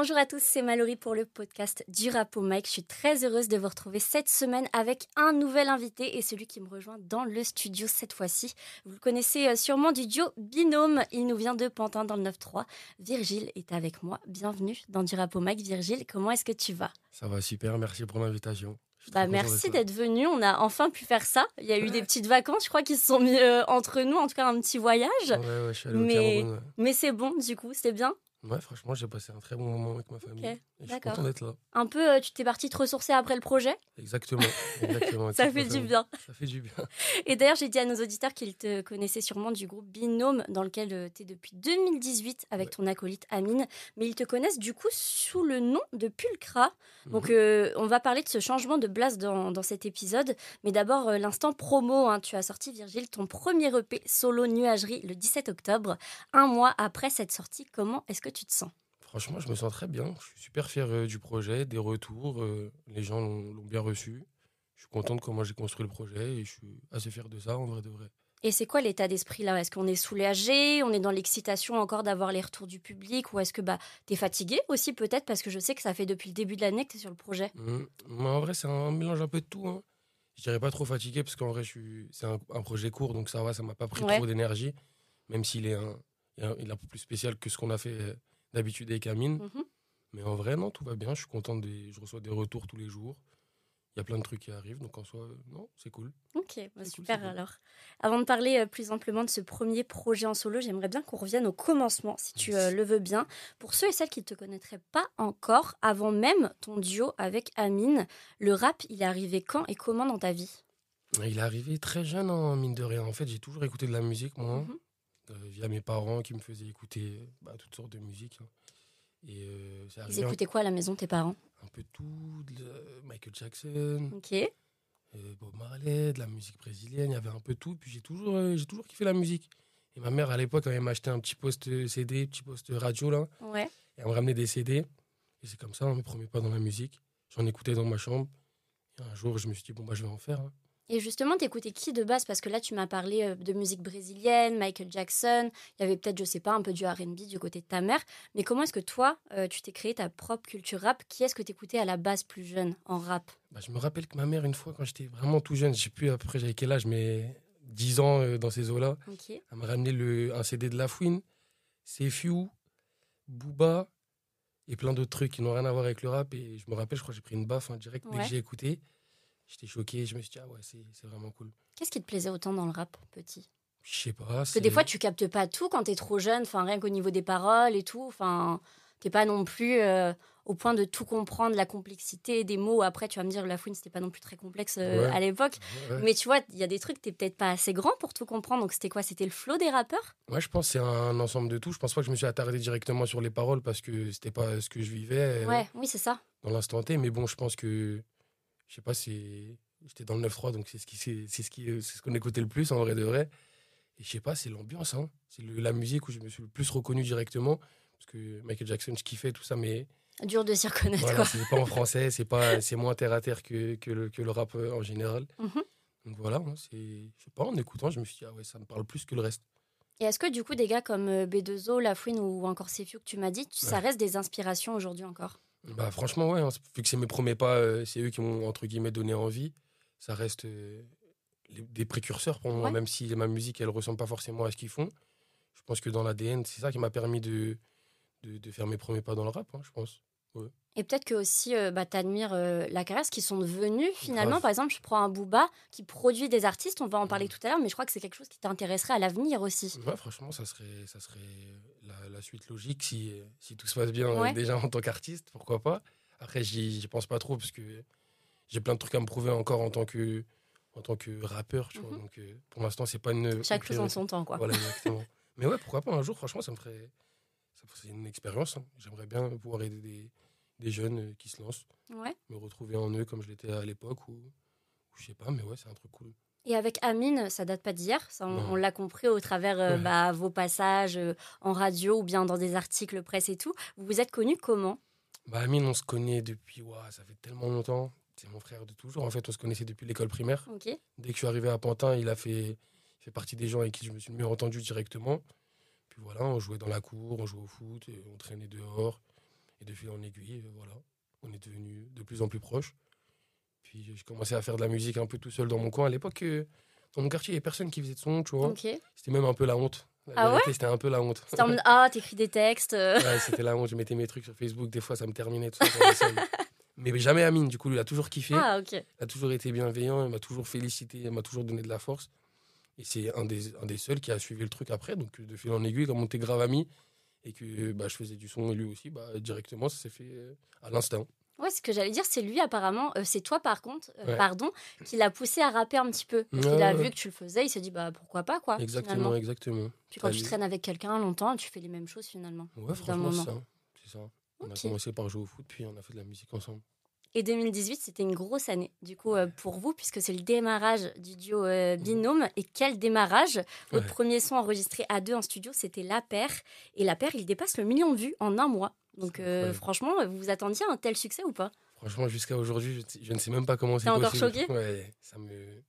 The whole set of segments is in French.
Bonjour à tous, c'est Mallory pour le podcast du Rapo Mike. Je suis très heureuse de vous retrouver cette semaine avec un nouvel invité et celui qui me rejoint dans le studio cette fois-ci. Vous le connaissez euh, sûrement du duo Binôme. Il nous vient de Pantin dans le 9-3. Virgile est avec moi. Bienvenue dans du Rapo Mike. Virgile, comment est-ce que tu vas? Ça va super, merci pour l'invitation. Bah, merci d'être venu. On a enfin pu faire ça. Il y a eu des petites vacances, je crois, qui se sont mis euh, entre nous, en tout cas un petit voyage. Ouais, ouais, je suis allé mais, au mais c'est bon, du coup, c'était bien? Ouais, franchement, j'ai passé un très bon moment avec ma famille. Ok, Et je suis content d'être là. Un peu, euh, tu t'es parti te ressourcer après le projet? Exactement. exactement Ça fait du bien. Ça fait du bien. Et d'ailleurs, j'ai dit à nos auditeurs qu'ils te connaissaient sûrement du groupe Binôme, dans lequel tu es depuis 2018 avec Ouais. ton acolyte Amine. Mais ils te connaissent du coup sous le nom de Pulcra. Donc, Mhm. euh, on va parler de ce changement de blase dans, dans cet épisode. Mais d'abord, euh, l'instant promo. hein. Tu as sorti, Virgile, ton premier EP solo Nuagerie le 17 octobre. Un mois après cette sortie, comment est-ce que tu te sens Franchement, je me sens très bien. Je suis super fier euh, du projet, des retours. euh, les gens l'ont bien reçu. Je suis content de comment j'ai construit le projet et je suis assez fier de ça, en vrai de vrai. Et c'est quoi l'état d'esprit là? Est-ce qu'on est soulagé? On est dans l'excitation encore d'avoir les retours du public? Ou est-ce que bah, tu es fatigué aussi peut-être? Parce que je sais que ça fait depuis le début de l'année que tu es sur le projet. Mais en vrai, c'est un mélange un peu de tout. Hein. Je dirais pas trop fatigué parce qu'en vrai, suis... c'est un, un projet court, donc ça va, ça m'a pas pris Ouais. trop d'énergie. Même s'il est un, il est un, il est un peu plus spécial que ce qu'on a fait euh, d'habitude avec Amine. Mhm. Mais en vrai, non, tout va bien. Je suis content. Des... Je reçois des retours tous les jours. Il y a plein de trucs qui arrivent. Donc en soi, euh, non, c'est cool. Ok, bah, cool, super cool. alors. Avant de parler euh, plus amplement de ce premier projet en solo, j'aimerais bien qu'on revienne au commencement, si tu euh, le veux bien. Pour ceux et celles qui ne te connaîtraient pas encore, avant même ton duo avec Amine, le rap, il est arrivé quand et comment dans ta vie? Il est arrivé très jeune, hein, mine de rien. En fait, j'ai toujours écouté de la musique, moi, Mhm. euh, via mes parents qui me faisaient écouter euh, bah, toutes sortes de musique. hein. Et euh, Ils un, écoutaient quoi à la maison, tes parents? Un peu tout. de Michael Jackson, Ok. euh, Bob Marley, de la musique brésilienne, il y avait un peu tout. Puis j'ai toujours, euh, j'ai toujours kiffé la musique. Et ma mère, à l'époque, elle m'a acheté un petit poste euh, CD, petit poste radio, là. Ouais. Et elle me ramenait des CD. Et c'est comme ça, on mes premiers pas dans la musique. J'en écoutais dans ma chambre. Et un jour, je me suis dit, bon, bah, je vais en faire. hein. Et justement, t'écoutais qui de base? Parce que là, tu m'as parlé euh, de musique brésilienne, Michael Jackson. Il y avait peut-être, je sais pas, un peu du R&B du côté de ta mère. Mais comment est-ce que toi, euh, tu t'es créé ta propre culture rap? Qui est-ce que t'écoutais à la base plus jeune en rap? Bah, je me rappelle que ma mère, une fois, quand j'étais vraiment tout jeune, je sais plus à peu près j'avais quel âge, mais 10 ans euh, dans ces eaux-là, elle m'a ramené le, un CD de La Fouine, Sefiu, Booba et plein d'autres trucs qui n'ont rien à voir avec le rap. Et je me rappelle, je crois que j'ai pris une baffe hein, direct dès Ouais. que j'ai écouté. J'étais choqué, je me suis dit, ah ouais, c'est vraiment cool. Qu'est-ce qui te plaisait autant dans le rap, petit? Je sais pas. Parce que des fois, tu captes pas tout quand t'es trop jeune, enfin, rien qu'au niveau des paroles et tout. Enfin, t'es pas non plus euh, au point de tout comprendre, la complexité des mots. Après, tu vas me dire, la fouine, c'était pas non plus très complexe euh, Ouais. à l'époque. Ouais, Mais tu vois, il y a des trucs, t'es peut-être pas assez grand pour tout comprendre. Donc, c'était quoi? C'était le flow des rappeurs? Ouais, je pense que c'est un ensemble de tout. Je pense pas que je me suis attardé directement sur les paroles parce que c'était pas ce que je vivais euh, Ouais, oui, c'est ça. dans l'instant T. Mais bon, je pense que, je sais pas, c'est. J'étais dans le 9-3, donc c'est ce qui c'est c'est ce qui c'est ce qu'on écoutait le plus en vrai de vrai. Et je sais pas, c'est l'ambiance, hein. C'est la musique où je me suis le plus reconnu directement. Parce que Michael Jackson, je kiffais tout ça, mais Dur de s'y reconnaître, voilà, c'est pas en français, c'est pas c'est moins terre à terre que, que, le, que le rap euh, en général. Mhm. Donc voilà, hein, c'est je sais pas, en écoutant, je me suis dit ah ouais, ça me parle plus que le reste. Et est-ce que du coup, des gars comme euh, B2O, La Fouine ou encore Sefiu que tu m'as dit, ça reste des inspirations aujourd'hui encore? Bah franchement ouais, hein, vu que c'est mes premiers pas, euh, c'est eux qui m'ont entre guillemets donné envie. Ça reste euh, les- des précurseurs pour moi, Ouais. même si ma musique elle ressemble pas forcément à ce qu'ils font. Je pense que dans l'ADN, c'est ça qui m'a permis de, de, de faire mes premiers pas dans le rap, hein, je pense. Et peut-être que aussi, euh, bah, t'admires euh, la carrière, ce qu'ils sont devenus finalement. Par exemple, je prends un Booba qui produit des artistes, on va en parler Mhm. tout à l'heure, mais je crois que c'est quelque chose qui t'intéresserait à l'avenir aussi. Ouais, franchement, ça serait, ça serait la, la suite logique si, si tout se passe bien euh, déjà en tant qu'artiste, pourquoi pas. Après, j'y pense pas trop parce que j'ai plein de trucs à me prouver encore en tant que, en tant que rappeur, tu vois. Mhm. Donc, pour l'instant, c'est pas une. Chaque chose en son temps, quoi. Voilà, exactement. Mais ouais, pourquoi pas un jour, franchement, ça me ferait. me- C'est une expérience. hein. J'aimerais bien pouvoir aider des, des jeunes euh, qui se lancent, Ouais. me retrouver en eux comme je l'étais à l'époque ou, ou je sais pas, mais ouais, c'est un truc cool. Et avec Amine, ça date pas d'hier, ça, on, on l'a compris au travers euh, Ouais. bah, vos passages euh, en radio ou bien dans des articles presse et tout. Vous vous êtes connus comment? Bah, Amine, on se connaît depuis, ouah, ça fait tellement longtemps. C'est mon frère de toujours. En fait, on se connaissait depuis l'école primaire. Dès que je suis arrivé à Pantin, il a fait, fait partie des gens avec qui je me suis mieux entendu directement. Puis voilà, on jouait dans la cour, on jouait au foot, et on traînait dehors. Et de fil en aiguille, euh, voilà, on est devenus de plus en plus proches. Puis j'ai commencé à faire de la musique un peu tout seul dans mon coin. À l'époque, euh, dans mon quartier, il n'y avait personne qui faisait de son, tu vois. C'était même un peu la honte. La Ah vérité, C'était un peu la honte. C'était en mode, ah, t'écris des textes. euh. Ouais, c'était la honte. Je mettais mes trucs sur Facebook. Des fois, ça me terminait tout ça. Mais jamais Amine, du coup, lui, il a toujours kiffé. Ah, ok. Il a toujours été bienveillant. Il m'a toujours félicité. Il m'a toujours donné de la force. Et c'est un des, un des seuls qui a suivi le truc après. Donc, de fil en aiguille, comme on était grave amis et que bah, je faisais du son et lui aussi, bah, directement, ça s'est fait euh, à l'instinct. Ouais, ce que j'allais dire, c'est lui apparemment, euh, c'est toi par contre, euh, Ouais. pardon, qui l'a poussé à rapper un petit peu. Parce Ouais, qu'il a vu que tu le faisais, il s'est dit, bah pourquoi pas quoi. Exactement, finalement. exactement. Puis quand tu traînes avec quelqu'un longtemps, tu fais les mêmes choses finalement. Ouais, franchement, c'est ça. C'est ça. On a commencé par jouer au foot, puis on a fait de la musique ensemble. Et 2018, c'était une grosse année, du coup, euh, pour vous, puisque c'est le démarrage du duo euh, Binôme. Et quel démarrage Votre Ouais. premier son enregistré à deux en studio, c'était La Paire. Et La Paire, il dépasse le million de vues en un mois. Donc, euh, franchement, vous vous attendiez à un tel succès ou pas? Franchement, jusqu'à aujourd'hui, je, je ne sais même pas comment c'est T'es encore possible. choqué? Ouais, ça me.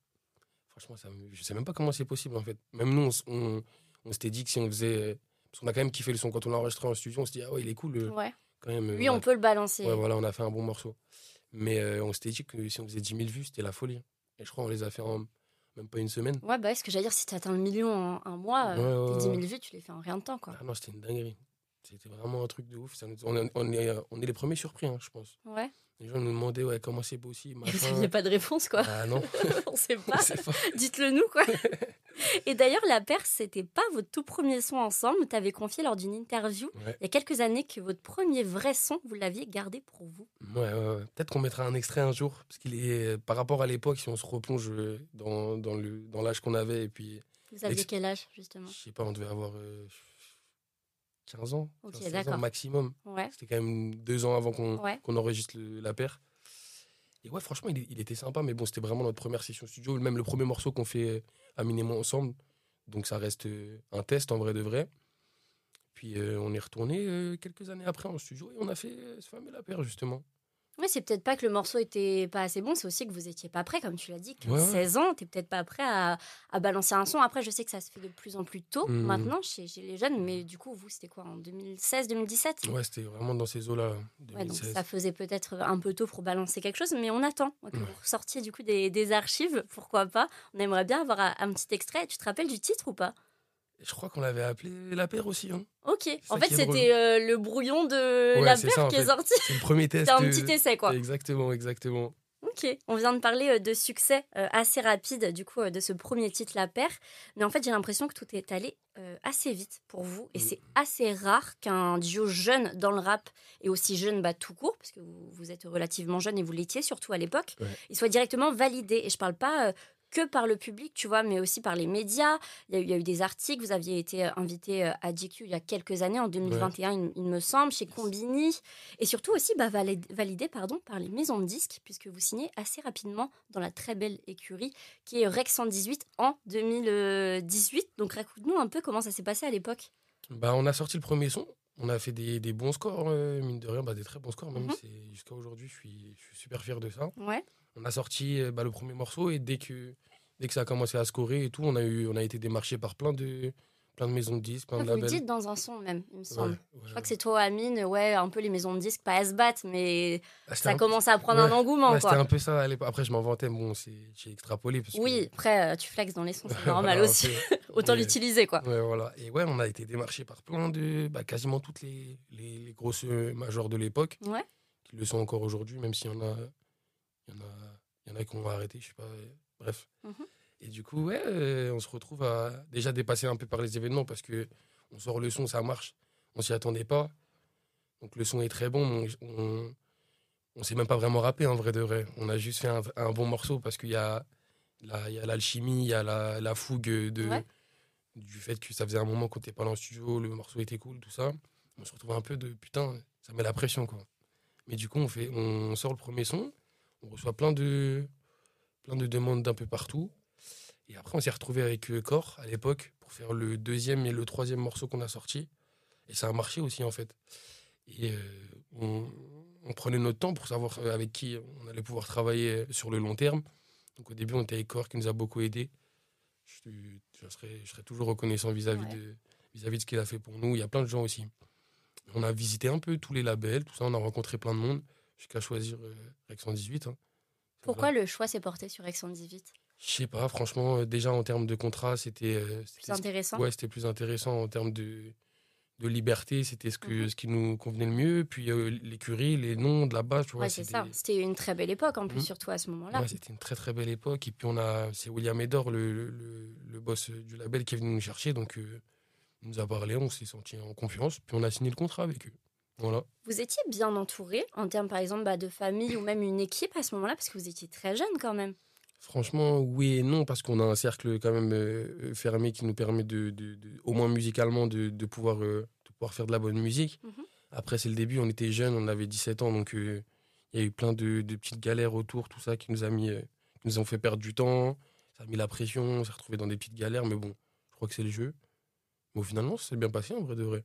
Franchement, ça me... je sais même pas comment c'est possible en fait. Même nous, on, s- on, on s'était dit que si on faisait. Parce qu'on a quand même kiffé le son. Quand on l'a enregistré en studio, on s'est dit, ah ouais, il est cool. Ouais. Quand même, euh, Lui, on peut le balancer. Ouais, voilà, on a fait un bon morceau. Mais euh, on s'était dit que si on faisait 10 000 vues, c'était la folie. Et je crois qu'on les a fait en même pas une semaine. Ouais, bah, ce que j'allais dire, si tu atteins le million en un mois, Ouais, euh, ouais, tes 10 ouais. 000 vues, tu les fais en rien de temps, quoi. Ah non, c'était une dinguerie. C'était vraiment un truc de ouf. Ça nous- on, est, on, est, on est les premiers surpris, hein, je pense. Ouais. Les gens nous demandaient ouais, comment c'est possible. Vous machin. n'aviez pas de réponse, quoi. Ah non, on sait pas. sait pas. Dites-le nous, quoi. Et d'ailleurs, La Paire, c'était pas votre tout premier son ensemble. Tu avais confié lors d'une interview Ouais. il y a quelques années que votre premier vrai son, vous l'aviez gardé pour vous. Ouais. Peut-être qu'on mettra un extrait un jour, parce qu'il est par rapport à l'époque, si on se replonge euh, dans, dans le dans l'âge qu'on avait, et puis Vous aviez quel âge, justement? Je sais pas, on devait avoir euh, 15 ans, Ok, 15, 16 d'accord. ans maximum. Ouais. C'était quand même deux ans avant qu'on Ouais. qu'on enregistre le- la paire. Et ouais, franchement, il était sympa, mais bon, c'était vraiment notre première session studio, même le premier morceau qu'on fait et moi ensemble. Donc ça reste euh, un test en vrai de vrai. Puis euh, on est retourné euh, quelques années après en studio et on a fait ce fameux la justement. Ouais, c'est peut-être pas que le morceau était pas assez bon, c'est aussi que vous étiez pas prêt, comme tu l'as dit, 15, Ouais, ouais. 16 ans, t'es peut-être pas prêt à, à balancer un son. Après, je sais que ça se fait de plus en plus tôt Mhm. maintenant chez, chez les jeunes, mais du coup, vous, c'était quoi en 2016, 2017 Ouais, c'était vraiment dans ces eaux-là. Ouais, donc 2016. ça faisait peut-être un peu tôt pour balancer quelque chose, mais on attend que Ouais. vous ressortiez du coup des, des archives, pourquoi pas? On aimerait bien avoir un, un petit extrait. Tu te rappelles du titre ou pas? Je crois qu'on l'avait appelé la paire aussi. hein. Ok. En fait, c'était euh, le brouillon de Ouais, la paire ça, qui est sorti. C'est le premier test. Un petit essai, quoi. Exactement, exactement. Ok, on vient de parler euh, de succès euh, assez rapide du coup de ce premier titre La Paire, mais en fait j'ai l'impression que tout est allé assez vite pour vous et Mm. c'est assez rare qu'un duo jeune dans le rap et aussi jeune bah, tout court parce que vous, êtes relativement jeune et vous l'étiez surtout à l'époque, Ouais. il soit directement validé et je parle pas que par le public, tu vois, mais aussi par les médias. Il y a eu, il y a eu des articles, vous aviez été euh, invité euh, à GQ il y a quelques années, en 2021, il, il me semble, chez Combini. Et surtout aussi bah, valid- validé pardon, par les maisons de disques, puisque vous signez assez rapidement dans la très belle écurie qui est Rex 118 en 2018. Donc raconte-nous un peu comment ça s'est passé à l'époque. Bah, on a sorti le premier son. On a fait des, des bons scores, euh, mine de rien, bah, des très bons scores. Même Mhm. jusqu'à aujourd'hui, je suis, je suis super fier de ça. Ouais. On a sorti bah, le premier morceau et dès que, dès que ça a commencé à scorer et tout, on a, eu, on a été démarché par plein de, plein de maisons de disques, plein Ah, de vous le dites dans un son même, il me semble. ouais, Je crois ouais. que c'est toi, Amine, ouais, un peu les maisons de disques, pas à se battre, mais Ah, ça commence à prendre un engouement. C'était un peu ça à l'époque. Après, je m'en vantais, bon, j'ai extrapolé. Parce que- Oui, après, euh, tu flexes dans les sons, c'est normal Voilà, aussi. Autant l'utiliser, quoi. Ouais, voilà. Et ouais, on a été démarché par plein de. Bah, quasiment toutes les, les, les grosses euh, majors de l'époque, Ouais. qui le sont encore aujourd'hui, même s'il y en a. Il y en a, il y en a qui ont arrêté, je sais pas. Bref. Mhm. Et du coup, ouais, euh, on se retrouve à déjà dépasser un peu par les événements parce que on sort le son, ça marche. On s'y attendait pas. Donc le son est très bon. On, on, on s'est même pas vraiment rappé en vrai de vrai. On a juste fait un, un bon morceau parce qu'il y a y l'alchimie, il y a la, la fougue de, Ouais. du fait que ça faisait un moment qu'on n'était pas dans le studio, le morceau était cool, tout ça. On se retrouve un peu de putain, ça met la pression quoi. Mais du coup, on, fait, on sort le premier son, on reçoit plein de, plein de demandes d'un peu partout. Et après, on s'est retrouvé avec euh, Core à l'époque pour faire le deuxième et le troisième morceau qu'on a sorti. Et ça a marché aussi en fait. Et euh, on, on prenait notre temps pour savoir euh, avec qui on allait pouvoir travailler sur le long terme. Donc au début, on était avec Core qui nous a beaucoup aidé. Je, je serai, je serai toujours reconnaissant vis-à-vis Ouais. de, vis-à-vis de ce qu'il a fait pour nous. Il y a plein de gens aussi. On a visité un peu tous les labels, tout ça, on a rencontré plein de monde jusqu'à choisir euh, Rex 118. hein. Pourquoi le choix s'est porté sur Ex 118 Je sais pas, franchement, euh, déjà en termes de contrat, c'était euh, Plus intéressant ouais, c'était plus intéressant en termes de, de liberté, c'était ce, que, Mhm. ce qui nous convenait le mieux. Puis euh, l'écurie, les noms de là-bas, tu vois. Ouais, c'est ça. C'était une très belle époque en plus, Mhm. surtout à ce moment-là. Ouais, c'était une très très belle époque. Et puis on a, c'est William Edor, le, le, le- le boss du label, qui est venu nous chercher. Donc euh, il nous a parlé, on s'est senti en confiance. Puis on a signé le contrat avec eux. Voilà. Vous étiez bien entouré en termes, par exemple, bah, de famille ou même une équipe à ce moment-là, parce que vous étiez très jeune quand même. Franchement, oui et non, parce qu'on a un cercle quand même euh, fermé qui nous permet, de, de- de- au moins musicalement, de, de pouvoir, euh, de pouvoir faire de la bonne musique. Mhm. Après, c'est le début, on était jeunes, on avait 17 ans, donc euh, il y a eu plein de, petites galères autour, tout ça, qui nous, a mis, euh, qui nous ont fait perdre du temps. Ça a mis la pression, on s'est retrouvé dans des petites galères, mais bon, je crois que c'est le jeu. Mais au final, s'est bien passé en vrai de vrai.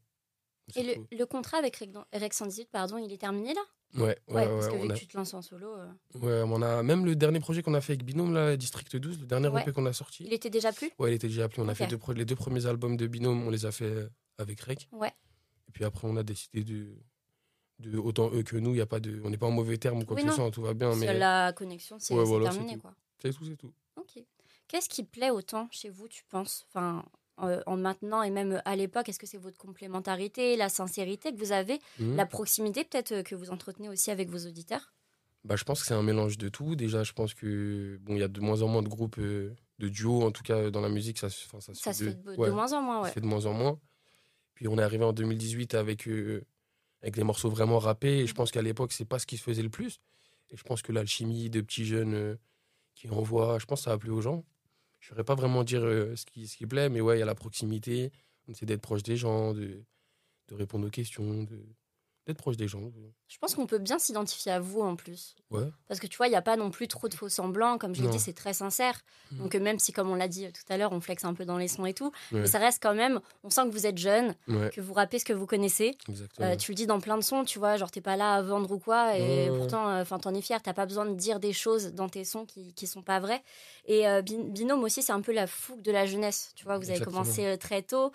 Et le, contrat avec Rex 118, pardon, il est terminé là? Ouais, ouais, Ouais, parce que on vu a- que tu te lances en solo, euh, ouais, on a même le dernier projet qu'on a fait avec Binôme, là, District 12, le dernier. EP qu'on a sorti. il était déjà plus? Ouais, il était déjà appelé. On a fait deux les deux premiers albums de Binôme, on les a fait euh, avec Rec. Ouais. Et puis après, on a décidé de. de autant eux que nous, y a pas de, on n'est pas en mauvais terme ou quoi Oui, que ce soit, tout va bien. Parce Mais la connexion, c'est voilà, terminé. quoi. c'est tout, c'est tout. Ok. Qu'est-ce qui plaît autant chez vous, tu penses? Enfin, euh, en maintenant et même à l'époque Est-ce que c'est votre complémentarité, la sincérité que vous avez, Mhm. la proximité peut-être euh, que vous entretenez aussi avec vos auditeurs? Bah, je pense que c'est un mélange de tout. Déjà, je pense que bon, il y a de moins en moins de groupes euh, de duo, en tout cas dans la musique, ça, se- enfin, ça, Ça se de, fait de, de ouais, moins en moins, ça se fait de moins en moins. Puis on est arrivé en 2018 avec, euh, avec des morceaux vraiment rappés. Et je pense qu'à l'époque, c'est pas ce qui se faisait le plus. Et je pense que l'alchimie de petits jeunes euh, qui envoient, je pense que ça a plu aux gens. Je ne saurais pas vraiment dire euh, ce, qui, ce plaît, mais ouais, il y a la proximité. On essaie d'être proche des gens, de, de répondre aux questions, de- d'être proche des gens. Je pense qu'on peut bien s'identifier à vous en plus. Ouais. Parce que tu vois, il n'y a pas non plus trop de faux semblants. Comme je l'ai dit, c'est très sincère. Mhm. Donc, euh, même si, comme on l'a dit euh, tout à l'heure, on flexe un peu dans les sons et tout, Ouais. mais ça reste quand même, on sent que vous êtes jeune, Ouais, que vous rappez ce que vous connaissez. exactement. Euh, tu le dis dans plein de sons, tu vois, genre t'es pas là à vendre ou quoi, et pourtant, euh, enfin, t'en es fier, t'as pas besoin de dire des choses dans tes sons qui, qui sont pas vraies. Et euh, Bin- Binôme aussi, c'est un peu la fougue de la jeunesse, tu vois, vous avez commencé très tôt.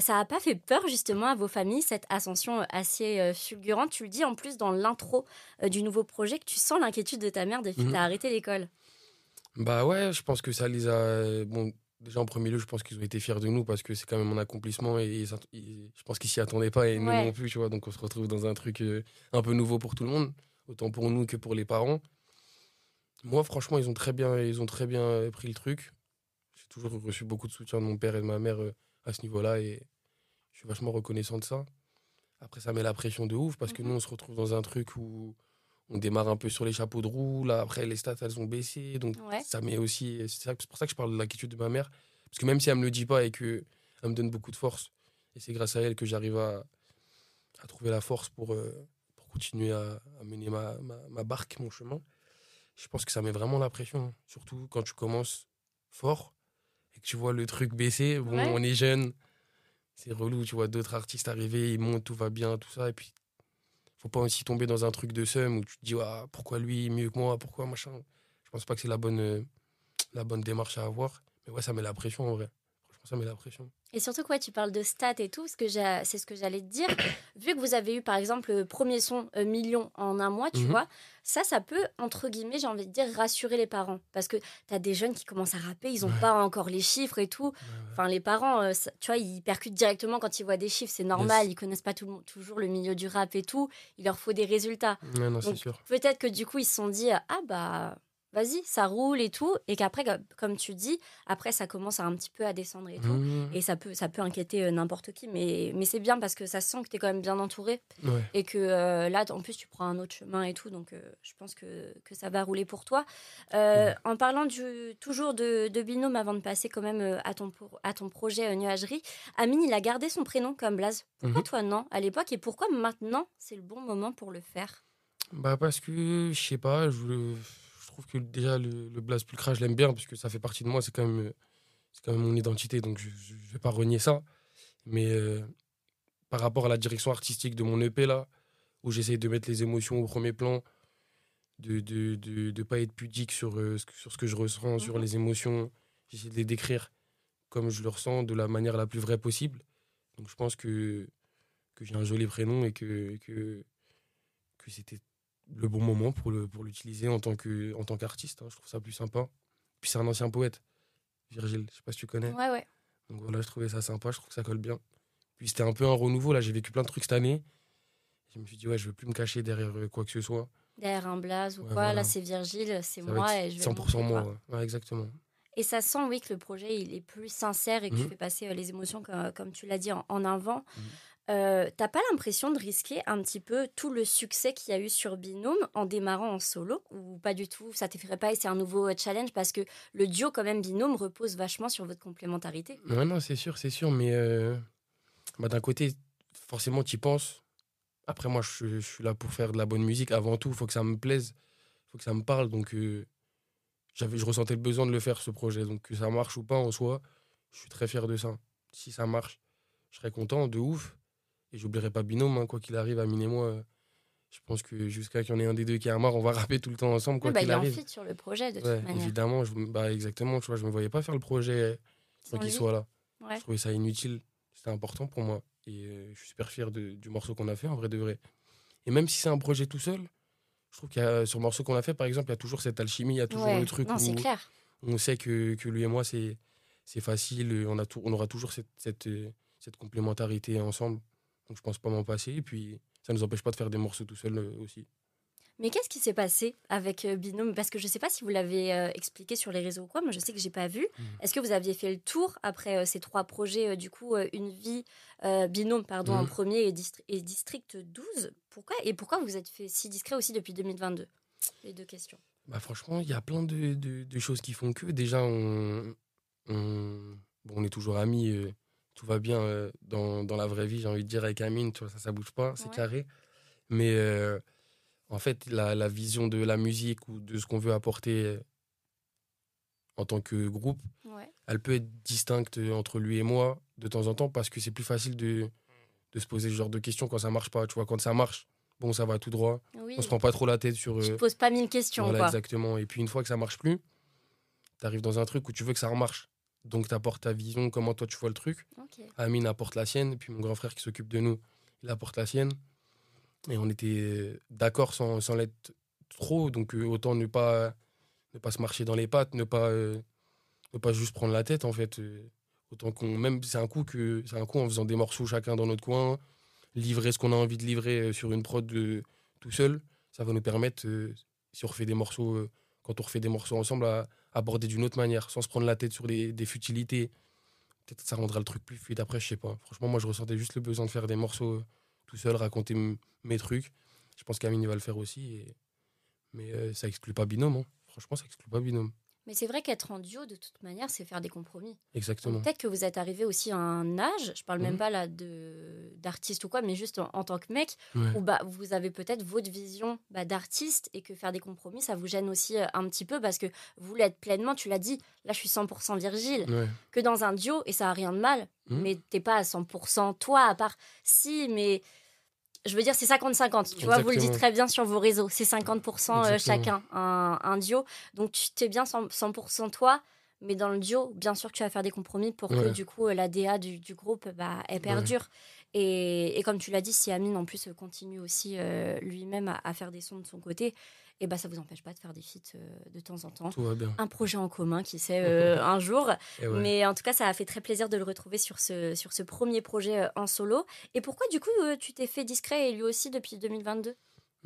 Ça a pas fait peur justement à vos familles, cette ascension assez euh, fulgurante. Tu le dis en plus dans l'intro euh, du nouveau projet que tu sens l'inquiétude de ta mère depuis que Mhm. t'as arrêté l'école. Bah ouais, je pense que ça les a. Bon, déjà en premier lieu, je pense qu'ils ont été fiers de nous parce que c'est quand même mon accomplissement et je pense qu'ils s'y attendaient pas et nous non plus, tu vois. Donc on se retrouve dans un truc euh, un peu nouveau pour tout le monde, autant pour nous que pour les parents. Moi, franchement, ils ont très bien, ils ont très bien euh, pris le truc. J'ai toujours reçu beaucoup de soutien de mon père et de ma mère euh, à ce niveau-là et je suis vachement reconnaissant de ça. Après, ça met la pression de ouf parce que Mhm. nous, on se retrouve dans un truc où on démarre un peu sur les chapeaux de roue. Là, après, les stats, elles ont baissé. Donc, Ouais. ça met aussi. C'est pour ça que je parle de l'inquiétude de ma mère. Parce que même si elle me le dit pas et qu'elle me donne beaucoup de force, et c'est grâce à elle que j'arrive à, à trouver la force pour, euh, pour continuer à, à mener ma, ma, ma barque, mon chemin, je pense que ça met vraiment la pression. Surtout quand tu commences fort et que tu vois le truc baisser. Bon, Ouais. on est jeune, c'est relou. Tu vois d'autres artistes arriver, ils montent, tout va bien, tout ça. Et puis, faut pas aussi tomber dans un truc de seum où tu te dis ah, pourquoi lui mieux que moi, pourquoi machin. Je pense pas que c'est la bonne, euh, la bonne démarche à avoir. Mais ouais, ça met la pression en vrai. Ça met la pression. Et surtout, quoi, tu parles de stats et tout, que c'est ce que j'allais te dire. Vu que vous avez eu, par exemple, le premier son euh, million en un mois, tu Mhm. vois, ça, ça peut, entre guillemets, j'ai envie de dire, rassurer les parents. Parce que tu as des jeunes qui commencent à rapper, ils n'ont Ouais. pas encore les chiffres et tout. Enfin, les parents, euh, ça- tu vois, ils percutent directement quand ils voient des chiffres, c'est normal, Yes. ils connaissent pas tout toujours le milieu du rap et tout. Il leur faut des résultats. Non, c'est Donc, sûr. Peut-être que du coup, ils se sont dit, ah bah, vas-y, ça roule et tout. Et qu'après, comme- tu dis, après, ça commence à un petit peu à descendre et tout. Mmh. Et ça peut, ça peut inquiéter euh, n'importe qui, mais, mais c'est bien parce que ça sent que tu es quand même bien entouré Ouais. et que euh, là, en plus, tu prends un autre chemin et tout, donc euh, je pense que, que ça va rouler pour toi. Euh, En parlant du, toujours de, de binôme, avant de passer quand même à ton, à ton projet Nuagerie, Amine, il a gardé son prénom comme Blaze. Pourquoi Mhm. toi non à l'époque? Et pourquoi maintenant c'est le bon moment pour le faire? Bah parce que je sais pas, je, je trouve que déjà le, le Blaze Pulcra, je l'aime bien parce que ça fait partie de moi, c'est quand même c'est quand même mon identité, donc je, je vais pas renier ça. Mais euh, par rapport à la direction artistique de mon EP là, où j'essaye de mettre les émotions au premier plan, de de, de, de pas être pudique sur, euh, ce que, sur ce que je ressens, sur Mhm. les émotions, j'essaie de les décrire comme je le ressens de la manière la plus vraie possible. Donc je pense que que j'ai un joli prénom et que, que, que c'était le bon moment pour le pour l'utiliser en tant que en tant qu'artiste. hein. Je trouve ça plus sympa. Puis c'est un ancien poète, Virgile. Je sais pas si tu connais. Ouais, ouais. Donc voilà, je trouvais ça sympa. Je trouve que ça colle bien. Puis c'était un peu un renouveau. Là, j'ai vécu plein de trucs cette année. Je me suis dit ouais, je veux plus me cacher derrière euh, quoi que ce soit. Derrière un blaze ou Ouais, quoi, voilà. là c'est Virgile, c'est moi et je vais 100% le montrer, moi. Ouais, exactement. Et ça sent, oui, que le projet il est plus sincère et que tu Mhm. fais passer euh, les émotions, comme, comme tu l'as dit, en, en avant. Mhm. Euh, T'as pas l'impression de risquer un petit peu tout le succès qu'il y a eu sur Binôme en démarrant en solo ou pas du tout? Ça t'effraie pas et c'est un nouveau euh, challenge parce que le duo, quand même, Binôme, repose vachement sur votre complémentarité. Ouais, non, c'est sûr, c'est sûr. Mais euh, bah, d'un côté, forcément, tu y penses. Après, moi, je, suis là pour faire de la bonne musique. Avant tout, il faut que ça me plaise. Il faut que ça me parle. Donc, j'avais, je ressentais le besoin de le faire, ce projet. Donc, que ça marche ou pas en soi, je suis très fier de ça. Si ça marche, je serais content, de ouf. Et j'oublierai pas Binôme, hein, quoi qu'il arrive, Amine et moi. euh, je pense que jusqu'à qu'il y en ait un des deux qui a marre, on va rapper tout le temps ensemble, quoi bah, qu'il il est en arrive. fit sur le projet de Ouais, toute manière. évidemment, je, bah, exactement. Tu vois, je me voyais pas faire le projet Sans qu'il soit là. Ouais. Je trouvais ça inutile. C'était important pour moi. Et euh, je suis super fier de- du morceau qu'on a fait, en vrai de vrai. Et même si c'est un projet tout seul, je trouve qu'il y a, sur le morceau qu'on a fait, par exemple, il y a toujours cette alchimie, il y a toujours Ouais. le truc non, où clair. on sait que, que lui et moi, c'est, c'est facile. On, a tou- on aura toujours cette, cette, euh, cette complémentarité ensemble. Donc je pense pas m'en passer. Et puis, ça ne nous empêche pas de faire des morceaux tout seul euh, aussi. Mais qu'est-ce qui s'est passé avec euh, Binôme Parce que je ne sais pas si vous l'avez euh, expliqué sur les réseaux ou quoi, moi je sais que j'ai pas vu. Mhm. Est-ce que vous aviez fait le tour après euh, ces trois projets, euh, du coup, Une vie, Binôme pardon, en Mhm. premier et, Distri- et District 12 Pourquoi Et pourquoi vous êtes fait si discret aussi depuis 2022 Les deux questions. Bah franchement, il y a plein de, de- de choses qui font que. Déjà, on, on, bon, on est toujours amis, tout va bien euh, dans, dans la vraie vie, j'ai envie de dire, avec Amine, tu vois, ça, ça bouge pas, c'est Ouais. carré. Mais euh, en fait, la, la vision de la musique ou de ce qu'on veut apporter euh, en tant que groupe, Ouais. elle peut être distincte entre lui et moi de temps en temps parce que c'est plus facile de, de se poser ce genre de questions quand ça marche pas. Tu vois, quand ça marche, bon, ça va tout droit. Oui. On se prend pas trop la tête sur. Je euh, te pose pas mille questions, voilà, quoi. exactement. Et puis une fois que ça marche plus, tu arrives dans un truc où tu veux que ça remarche. Donc tu apportes ta vision, comment toi tu vois le truc. Ok. Amine apporte la sienne, et puis mon grand frère qui s'occupe de nous, il apporte la sienne. Et on était d'accord sans, sans l'être trop, donc euh, autant ne pas, ne pas se marcher dans les pattes, ne pas, euh, ne pas juste prendre la tête en fait. euh, autant qu'on, même c'est un coup que c'est un coup en faisant des morceaux chacun dans notre coin, livrer ce qu'on a envie de livrer sur une prod de, tout seul, ça va nous permettre, euh, si on refait des morceaux, euh, quand on refait des morceaux ensemble, à aborder d'une autre manière, sans se prendre la tête sur des, futilités. Peut-être ça rendra le truc plus fluide après, je sais pas. Franchement, moi, je ressentais juste le besoin de faire des morceaux euh, tout seul, raconter mes trucs. Je pense qu'Amine va le faire aussi. Mais euh, ça exclut pas binôme. hein. Franchement, ça exclut pas binôme. Mais c'est vrai qu'être en duo, de toute manière, c'est faire des compromis. Exactement. Peut-être que vous êtes arrivé aussi à un âge, je parle même Mhm. pas là de d'artiste ou quoi, mais juste en, en tant que mec, Ouais. où bah, vous avez peut-être votre vision bah, d'artiste et que faire des compromis, ça vous gêne aussi euh, un petit peu parce que vous l'êtes pleinement, tu l'as dit, là je suis 100% Virgile, Ouais. que dans un duo, et ça a rien de mal, Mhm. mais t'es pas à 100% toi, à part si, mais je veux dire, c'est 50-50. Tu vois, vous le dites très bien sur vos réseaux. C'est 50% euh, chacun, un, un duo. Donc, tu t'es bien 100%, 100% toi. Mais dans le duo, bien sûr que tu vas faire des compromis pour que du coup euh, la DA du, du groupe bah, elle perdure. Et, et comme tu l'as dit, si Amine en plus euh, continue aussi euh, lui-même à, à faire des sons de son côté, et bah, ça vous empêche pas de faire des feats euh, de temps en temps. Tout va bien. Un projet en commun, qui sait, euh, un jour. Ouais. Mais en tout cas, ça a fait très plaisir de le retrouver sur ce, sur ce premier projet euh, en solo. Et pourquoi, du coup, tu t'es fait discret et lui aussi depuis 2022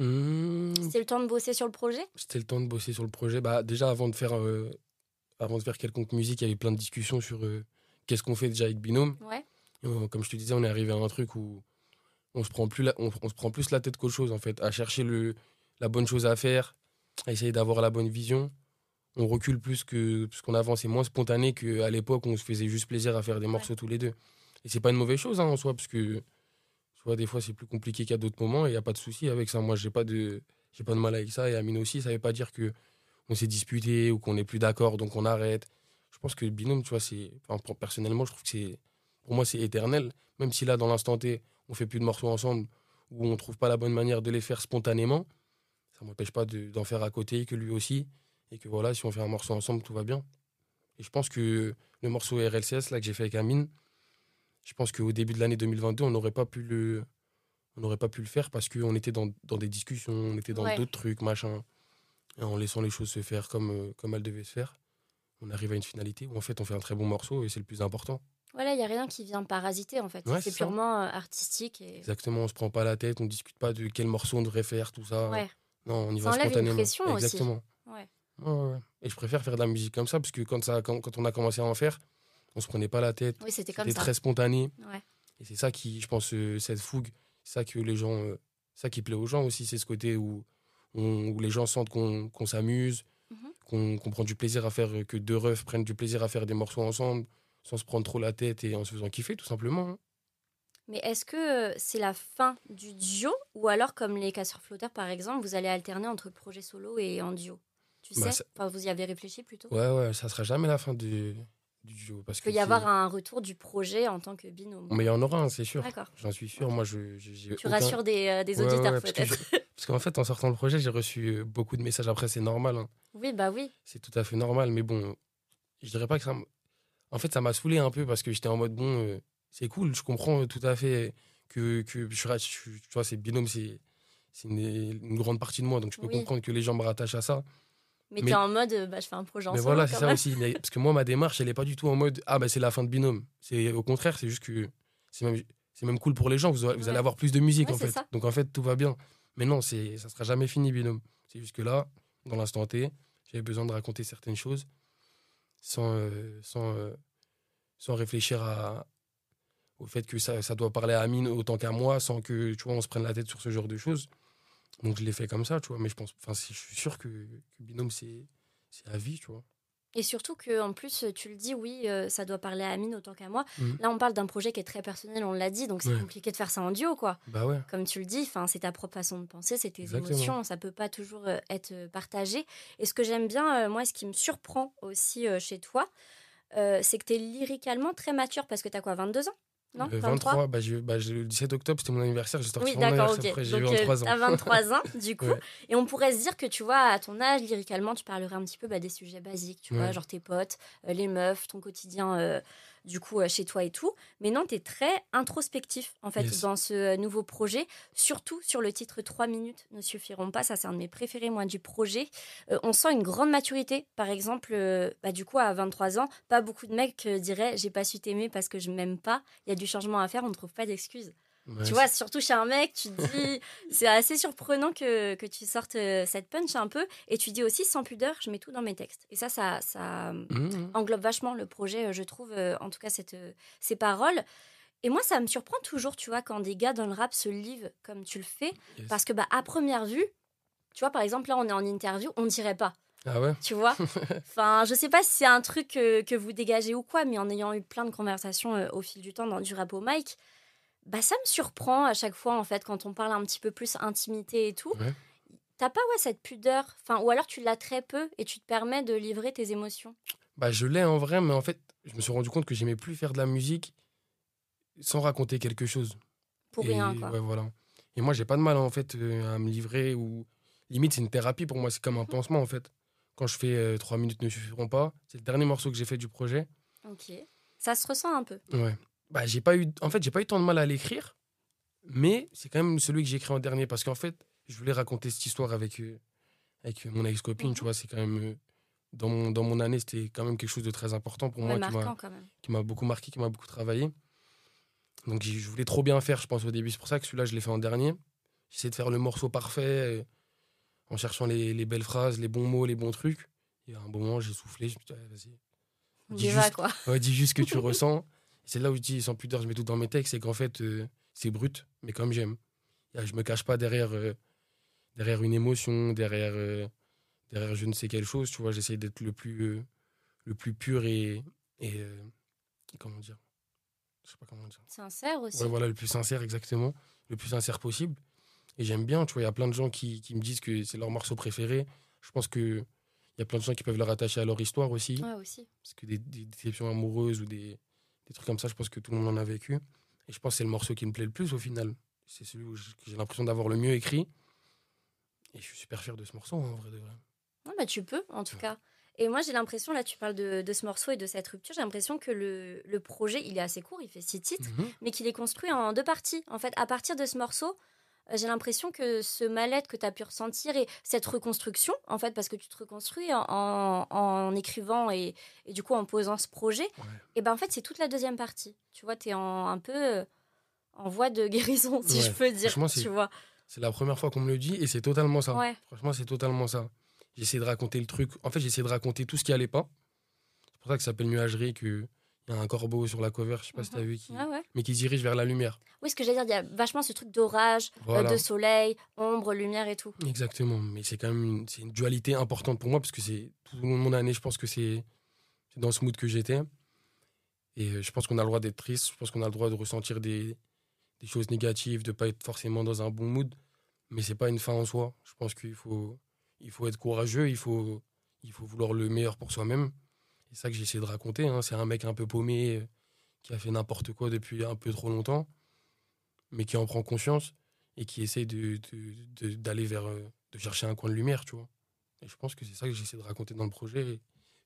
Mmh, C'est le temps de bosser sur le projet? C'était le temps de bosser sur le projet. Bah, déjà, avant de faire, euh, avant de faire quelconque musique, il y avait plein de discussions sur euh, qu'est-ce qu'on fait déjà avec Binôme. Ouais. Euh, comme je te disais, on est arrivé à un truc où on se prend plus la, on, on se prend plus la tête qu'autre chose en fait, à chercher le, la bonne chose à faire, à essayer d'avoir la bonne vision. On recule plus que parce qu'on avance, c'est moins spontané qu'à l'époque où on se faisait juste plaisir à faire des morceaux tous les deux. Et c'est pas une mauvaise chose hein, en soi, parce que soit des fois c'est plus compliqué qu'à d'autres moments et il y a pas de souci avec ça. Moi j'ai pas de j'ai pas de mal avec ça et Amine aussi, ça veut pas dire que on s'est disputé ou qu'on n'est plus d'accord donc on arrête. Je pense que le binôme, tu vois, c'est enfin, personnellement, je trouve que c'est pour moi c'est éternel, même si là dans l'instant T, on fait plus de morceaux ensemble ou on trouve pas la bonne manière de les faire spontanément, ça m'empêche pas de- d'en faire à côté que lui aussi et que voilà, si on fait un morceau ensemble, tout va bien. Et je pense que le morceau RLCS là que j'ai fait avec Amine, je pense qu'au début de l'année 2022, on n'aurait pas pu le on n'aurait pas pu le faire parce qu'on était dans, dans, des discussions, on était dans d'autres trucs, machin. Et en laissant les choses se faire comme, euh, comme elles devaient se faire, on arrive à une finalité où en fait on fait un très bon morceau et c'est le plus important. Voilà, il n'y a rien qui vient parasiter en fait. c'est purement euh, artistique. Et... Exactement, on se prend pas la tête, on discute pas de quel morceau on devrait faire, tout ça. Ouais. Non, on y ça va spontanément. Une pression Exactement. Aussi. Ouais. Et je préfère faire de la musique comme ça parce que quand, ça, quand, quand on a commencé à en faire, on se prenait pas la tête. Oui, c'était comme ça. très spontané. Et c'est ça qui, je pense, euh, cette fougue, ça que les gens, euh, ça qui plaît aux gens aussi, c'est ce côté où, où les gens sentent qu'on s'amuse, mhm. qu'on prend du plaisir à faire, que deux refs prennent du plaisir à faire des morceaux ensemble, sans se prendre trop la tête et en se faisant kiffer, tout simplement. Hein. Mais est-ce que euh, c'est la fin du duo ou alors, comme les casseurs flotteurs par exemple, vous allez alterner entre projet solo et en duo? Tu bah, sais? Vous y avez réfléchi plutôt? Ouais, ouais, ça sera jamais la fin du, du Parce il peut y avoir un retour du projet en tant que binôme. Mais il y en aura un, c'est sûr. J'en suis sûr. Moi, je, tu rassures des, euh, des auditeurs peut-être. Parce qu'en fait, en sortant le projet, j'ai reçu euh, beaucoup de messages. Après, c'est normal. Hein. Oui, bah oui. C'est tout à fait normal. Mais bon, je dirais pas que ça. En fait, ça m'a saoulé un peu parce que j'étais en mode bon, euh, c'est cool. Je comprends tout à fait que, que je, tu vois, c'est binôme, c'est une, une, grande partie de moi. Donc, je peux comprendre que les gens me rattachent à ça. Mais, tu es en mode, bah, je fais un projet ensemble. Mais voilà, c'est ça aussi. parce que moi, ma démarche, elle n'est pas du tout en mode, ah, bah, c'est la fin de binôme. C'est au contraire, c'est juste que c'est même, même cool pour les gens. Vous, vous allez avoir plus de musique, en fait. Donc, en fait, tout va bien. Mais non, ça ne sera jamais fini, binôme. C'est juste que là, dans l'instant T, j'avais besoin de raconter certaines choses sans, euh, sans, euh, sans réfléchir à, au fait que ça, ça doit parler à Amine autant qu'à moi, sans que tu vois, on se prenne la tête sur ce genre de choses. Donc je l'ai fait comme ça, tu vois. Mais je pense, enfin, je suis sûr que, que binôme, c'est à vie, tu vois. Et surtout que en plus, tu le dis, oui, euh, ça doit parler à Amine autant qu'à moi. Mmh. Là, on parle d'un projet qui est très personnel, on l'a dit, donc c'est compliqué de faire ça en duo, quoi. Bah ouais. Comme tu le dis, c'est ta propre façon de penser, c'est tes émotions, ça peut pas toujours euh, être euh, partagé. Et ce que j'aime bien, moi, ce qui me surprend aussi chez toi, c'est que tu es lyricalement très mature parce que tu as quoi, 22 ans? Non, le 23, bah, bah, le 17 octobre, c'était mon anniversaire. J'ai sorti oui, mon anniversaire après, j'ai 23 ans. À 23 ans, du coup. Et on pourrait se dire que, tu vois, à ton âge, lyricalement, tu parlerais un petit peu bah, des sujets basiques, tu vois, genre tes potes, euh, les meufs, ton quotidien euh, du coup euh, chez toi et tout. Mais non, tu es très introspectif en fait dans ce euh, nouveau projet, surtout sur le titre 3 minutes ne suffiront pas. Ça, c'est un de mes préférés, moi, du projet. Euh, on sent une grande maturité. Par exemple, bah, du coup, à 23 ans, pas beaucoup de mecs diraient j'ai pas su t'aimer parce que je m'aime pas. Il y a du changement à faire, on ne trouve pas d'excuses tu vois, surtout chez un mec, tu te dis, c'est assez surprenant que, que, tu sortes euh, cette punch un peu. Et tu dis aussi, sans pudeur, je mets tout dans mes textes. Et ça, ça, ça mmh. englobe vachement le projet, euh, je trouve, euh, en tout cas, cette, ces paroles. Et moi, ça me surprend toujours, tu vois, quand des gars dans le rap se livrent comme tu le fais. Parce que, bah, à première vue, tu vois, par exemple, là, on est en interview, on dirait pas. Ah ouais? Tu vois? Enfin, je sais pas si c'est un truc que, que, vous dégagez ou quoi, mais en ayant eu plein de conversations au fil du temps dans du rap au mic, bah, ça me surprend à chaque fois, en fait, quand on parle un petit peu plus intimité et tout. T'as pas ouais, cette pudeur enfin, Ou alors tu l'as très peu et tu te permets de livrer tes émotions bah, Je l'ai en vrai, mais en fait, je me suis rendu compte que j'aimais plus faire de la musique sans raconter quelque chose. Pour rien, quoi. voilà. Et moi, j'ai pas de mal, en fait, euh, à me livrer. ou Limite, c'est une thérapie pour moi, c'est comme un pansement, en fait. Quand je fais euh, trois minutes ne suffiront pas, c'est le dernier morceau que j'ai fait du projet. Ok. Ça se ressent un peu. Ouais bah, j'ai pas eu, en fait, j'ai pas eu tant de mal à l'écrire, mais c'est quand même celui que j'ai écrit en dernier parce qu'en fait, je voulais raconter cette histoire avec, euh, avec mon ex-copine, tu mhm. vois, c'est quand même. Euh, dans, mon, dans mon année, c'était quand même quelque chose de très important pour moi, qui m'a beaucoup marqué, qui m'a beaucoup travaillé. Donc je voulais trop bien faire, je pense, au début. C'est pour ça que celui-là, je l'ai fait en dernier. J'essaie de faire le morceau parfait euh, en cherchant les, les, belles phrases, les bons mots, les bons trucs. Et à un bon moment, j'ai soufflé, je me suis dit, vas-y. Dis, juste, quoi. dis juste ce que tu ressens. C'est là où je dis sans pudeur, je mets tout dans mes textes, c'est qu'en fait, euh, c'est brut, mais comme j'aime. Je me cache pas derrière, euh, derrière une émotion, derrière, euh, derrière je ne sais quelle chose, tu vois. J'essaie d'être le plus, le plus pur et, et, comment dire Je sais pas comment dire. Sincère aussi. voilà, le plus sincère, exactement. Le plus sincère possible. Et j'aime bien, tu vois, il y a plein de gens qui, qui me disent que c'est leur morceau préféré. Je pense que il y a plein de gens qui peuvent le rattacher à leur histoire aussi. Ouais, aussi. Parce que des, des déceptions amoureuses ou des, des trucs comme ça, je pense que tout le monde en a vécu. Et je pense que c'est le morceau qui me plaît le plus au final. C'est celui où j'ai l'impression d'avoir le mieux écrit. Et je suis super fier de ce morceau, en vrai de vrai. Non, bah, tu peux, en tout cas. Et moi, j'ai l'impression, là, tu parles de, de, ce morceau et de cette rupture, j'ai l'impression que le, le, projet, il est assez court, il fait six titres, mhm. mais qu'il est construit en deux parties. En fait, à partir de ce morceau, j'ai l'impression que ce mal-être que tu as pu ressentir et cette reconstruction, en fait, parce que tu te reconstruis en, en, écrivant et, et, du coup en posant ce projet, et ben en fait, c'est toute la deuxième partie. Tu vois, tu es en, un peu en voie de guérison, si je peux dire. Tu vois. C'est la première fois qu'on me le dit et c'est totalement ça. Franchement, c'est totalement ça. J'essaie de raconter le truc. En fait, j'essaie de raconter tout ce qui allait pas. C'est pour ça que ça s'appelle Nuagerie, y a un corbeau sur la cover, je sais pas si tu as mhm. vu, qui... mais qui dirige vers la lumière. Oui, ce que j'allais dire, il y a vachement ce truc d'orage, euh, de soleil, ombre, lumière et tout. Exactement, mais c'est quand même une, une dualité importante pour moi parce que c'est tout le long de mon année, je pense que c'est dans ce mood que j'étais. Et euh, je pense qu'on a le droit d'être triste, je pense qu'on a le droit de ressentir des, des choses négatives, de pas être forcément dans un bon mood. Mais c'est pas une fin en soi. Je pense qu'il faut, il faut être courageux, il faut, il faut vouloir le meilleur pour soi-même. C'est ça que j'essaie de raconter. Hein. C'est un mec un peu paumé euh, qui a fait n'importe quoi depuis un peu trop longtemps, mais qui en prend conscience et qui essaie d'aller de, vers, euh, de chercher un coin de lumière, tu vois. Et je pense que c'est ça que j'essaie de raconter dans le projet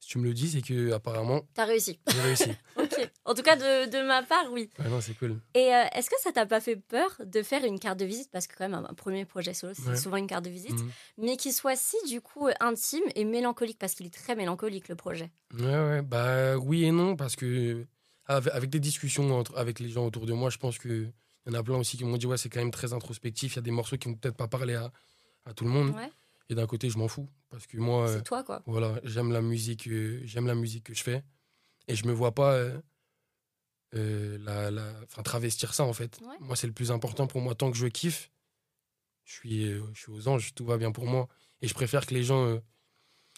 si tu me le dis, c'est que apparemment. T'as réussi. J'ai réussi. ok. En tout cas, de, de ma part, oui. Ouais, non, c'est cool. Et euh, est-ce que ça t'a pas fait peur de faire une carte de visite? Parce que, quand même, un premier projet solo, c'est souvent une carte de visite. Mhm. Mais qui soit si, du coup, intime et mélancolique, parce qu'il est très mélancolique, le projet. Ouais, ouais. Bah, oui et non, parce que. Avec des discussions entre, avec les gens autour de moi, je pense qu'il y en a plein aussi qui m'ont dit, ouais, c'est quand même très introspectif. Il y a des morceaux qui vont peut-être pas parler à, à tout le monde. Ouais. Et d'un côté, je m'en fous parce que moi, c'est toi quoi. Voilà, j'aime la musique, euh, j'aime la musique que je fais et je me vois pas euh, euh, la, la, travestir ça en fait. Moi, c'est le plus important pour moi. Tant que je kiffe, je suis, je suis aux anges, tout va bien pour moi. Et je préfère que les gens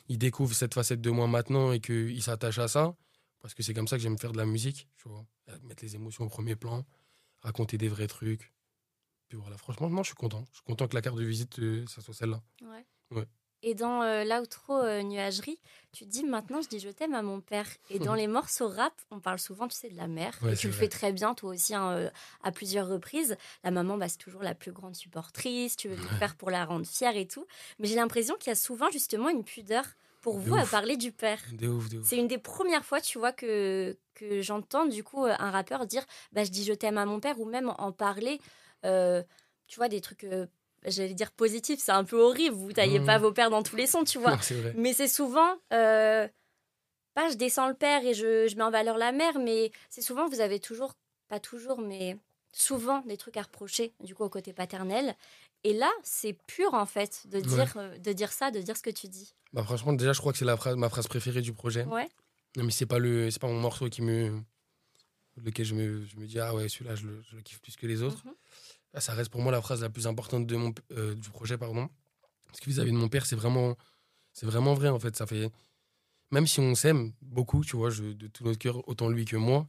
ils découvrent cette facette de moi maintenant et qu'ils s'attachent à ça parce que c'est comme ça que j'aime faire de la musique. Tu vois, mettre les émotions au premier plan, raconter des vrais trucs. Puis voilà, franchement, moi, je suis content. Je suis content que la carte de visite, ça soit celle-là. Ouais. Et dans euh, l'outro euh, Nuagerie, tu dis maintenant je dis je t'aime à mon père. Et dans les morceaux rap, on parle souvent, tu sais, de la mère. et tu le fais très bien, toi aussi, hein, euh, à plusieurs reprises. La maman, bah, c'est toujours la plus grande supportrice. Tu veux tout faire pour la rendre fière et tout. Mais j'ai l'impression qu'il y a souvent justement une pudeur pour vous à parler du père. C'est une des premières fois, tu vois, que, que j'entends du coup un rappeur dire bah, je dis je t'aime à mon père ou même en parler. tu vois, des trucs j'allais dire positif, c'est un peu horrible, vous taillez pas mmh. vos pères dans tous les sons, tu vois. mais c'est souvent, euh, pas je descends le père et je, je, mets en valeur la mère, mais c'est souvent, vous avez toujours, pas toujours, mais souvent des trucs à reprocher, du coup, au côté paternel. Et là, c'est pur, en fait, de dire, euh, de dire ça, de dire ce que tu dis. Bah, franchement, déjà, je crois que c'est la phrase, ma phrase préférée du projet. Ouais. Non, mais c'est pas, le, pas mon morceau qui me, lequel je me, je me dis, ah ouais, celui-là, je le, je le kiffe plus que les autres. Mhm. Ça reste pour moi la phrase la plus importante de mon, euh, du projet. Pardon. Parce que vis-à-vis de mon père, c'est vraiment, c'est vraiment vrai en fait. Ça fait, même si on s'aime beaucoup, tu vois, je, de tout notre cœur, autant lui que moi,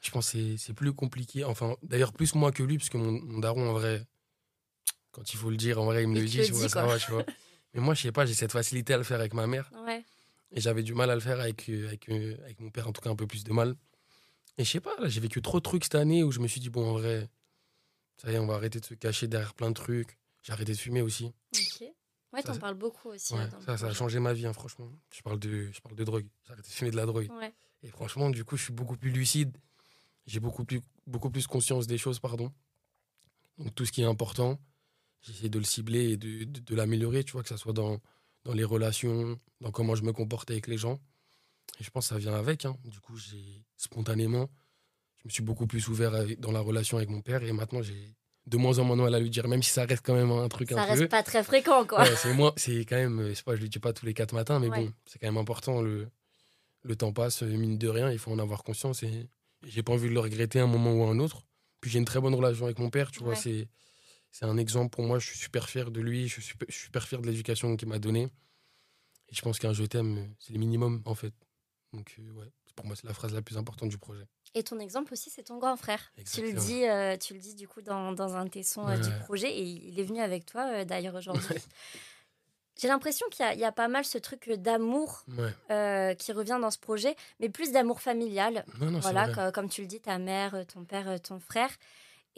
je pense que c'est plus compliqué. Enfin, d'ailleurs, plus moi que lui, parce que mon, daron, en vrai, quand il faut le dire, en vrai, il me le dit, tu vois, ça va, tu vois. Mais moi, je sais pas, j'ai cette facilité à le faire avec ma mère. Et j'avais du mal à le faire avec, euh, avec, euh, avec mon père, en tout cas un peu plus de mal. Et je sais pas, j'ai vécu trop de trucs cette année où je me suis dit, bon, en vrai, ça y est, on va arrêter de se cacher derrière plein de trucs. J'ai arrêté de fumer aussi. Ok. Ouais, t'en parles beaucoup aussi. Ouais, ça, ça a changé ma vie, hein, franchement. Je parle, de, je parle de drogue. J'ai arrêté de fumer de la drogue. Ouais. Et franchement, du coup, je suis beaucoup plus lucide. J'ai beaucoup plus, beaucoup plus conscience des choses, pardon. Donc, tout ce qui est important, j'essaie de le cibler et de, de, l'améliorer, tu vois, que ce soit dans, dans les relations, dans comment je me comporte avec les gens. Et je pense que ça vient avec. Hein. Du coup, j'ai spontanément, me suis beaucoup plus ouvert dans la relation avec mon père et maintenant j'ai de moins en moins mal à lui dire, même si ça reste quand même un truc ça un peu. Reste pas très fréquent, quoi. c'est moi, c'est quand même, je sais pas, je lui dis pas tous les quatre matins, mais bon, c'est quand même important. Le, le temps passe, mine de rien, il faut en avoir conscience et j'ai pas envie de le regretter un moment ou un autre. Puis j'ai une très bonne relation avec mon père, tu vois, c'est c'est un exemple pour moi. Je suis super fier de lui, je suis super fier de l'éducation qu'il m'a donnée. Et je pense qu'un je t'aime, c'est le minimum, en fait. Donc, euh, ouais, pour moi, c'est la phrase la plus importante du projet. Et ton exemple aussi, c'est ton grand frère. Tu le dis, euh, tu le dis du coup dans, dans un tesson euh, du projet et il est venu avec toi euh, d'ailleurs aujourd'hui. J'ai l'impression qu'il y, y, a pas mal ce truc d'amour qui revient dans ce projet, mais plus d'amour familial. voilà, comme tu le dis, ta mère, ton père, ton frère.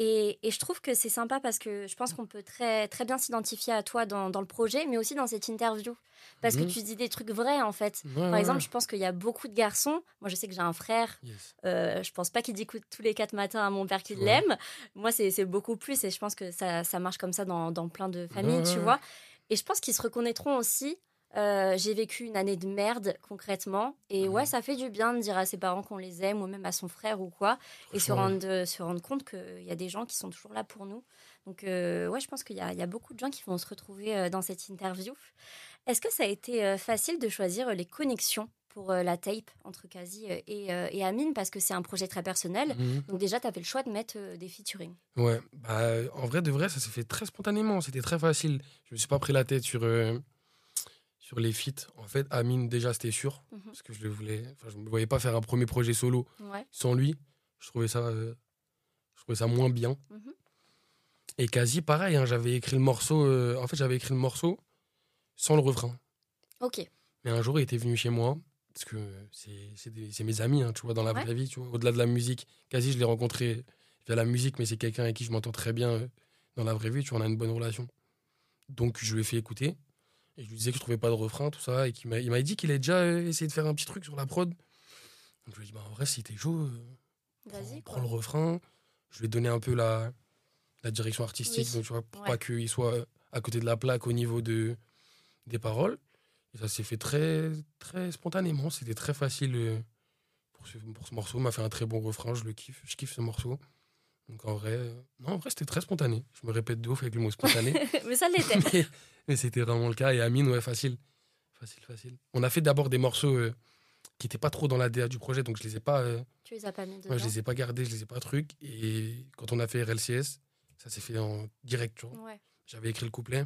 Et, et je trouve que c'est sympa parce que je pense qu'on peut très, très bien s'identifier à toi dans, dans le projet, mais aussi dans cette interview. Parce que Mhm. tu dis des trucs vrais, en fait. Ouais, Par ouais, exemple, ouais. je pense qu'il y a beaucoup de garçons. Moi, je sais que j'ai un frère. Yes. Euh, je pense pas qu'il dit écoute tous les quatre matins à mon père qu'il l'aime. Moi, c'est beaucoup plus. Et je pense que ça, ça marche comme ça dans, dans plein de familles, tu vois. Et je pense qu'ils se reconnaîtront aussi. Euh, j'ai vécu une année de merde concrètement. Et ouais. ça fait du bien de dire à ses parents qu'on les aime ou même à son frère ou quoi et se rendre, euh, se rendre compte qu'il y a des gens qui sont toujours là pour nous. Donc euh, ouais je pense qu'il y, y a beaucoup de gens qui vont se retrouver dans cette interview. Est-ce que ça a été facile de choisir les connexions pour la tape entre Kazi et, et Amine? Parce que c'est un projet très personnel. Mhm. donc déjà tu as fait le choix de mettre des featuring. Ouais, bah, en vrai, de vrai, ça s'est fait très spontanément. C'était très facile. Je me suis pas pris la tête sur, sur les feats. En fait, Amine, déjà, c'était sûr. Mhm. Parce que je le voulais. Enfin, je ne me voyais pas faire un premier projet solo ouais sans lui. Je trouvais ça, euh, je trouvais ça moins bien. Mhm. Et quasi pareil, hein, j'avais écrit le morceau. euh, en fait, j'avais écrit le morceau sans le refrain. ok Mais un jour, il était venu chez moi. Parce que c'est mes amis, hein, tu vois, dans la Ouais. vraie vie, tu vois. Au-delà de la musique. Quasi, je l'ai rencontré via la musique, mais c'est quelqu'un avec qui je m'entends très bien euh, dans la vraie vie, tu vois, on a une bonne relation. Donc, je lui ai fait écouter. Et je lui disais que je trouvais pas de refrain, tout ça. Et qu'il m'a- il m'a dit qu'il a déjà euh, essayé de faire un petit truc sur la prod. Donc, je lui ai dit, bah, en vrai, si t'es chaud, euh, vas-y prends, le refrain. Je lui ai donné un peu la, la direction artistique, Oui. donc, tu vois, pour Ouais. pas qu'il soit euh, à côté de la plaque au niveau de, des paroles. Et ça s'est fait très, très spontanément. C'était très facile pour ce, pour ce morceau. Il m'a fait un très bon refrain. Je le kiffe. Je kiffe ce morceau. Donc en vrai, euh, non, en vrai, c'était très spontané. Je me répète de ouf avec le mot spontané. mais ça l'était mais mais c'était vraiment le cas. Et Amine, ouais, facile. Facile, facile. On a fait d'abord des morceaux euh, qui n'étaient pas trop dans la DA du projet, donc je les ai pas. euh, tu les as pas mis dedans Ouais, je les ai pas gardés, je les ai pas trucs. Et quand on a fait RLCS, ça s'est fait en direct. tu vois. ouais J'avais écrit le couplet,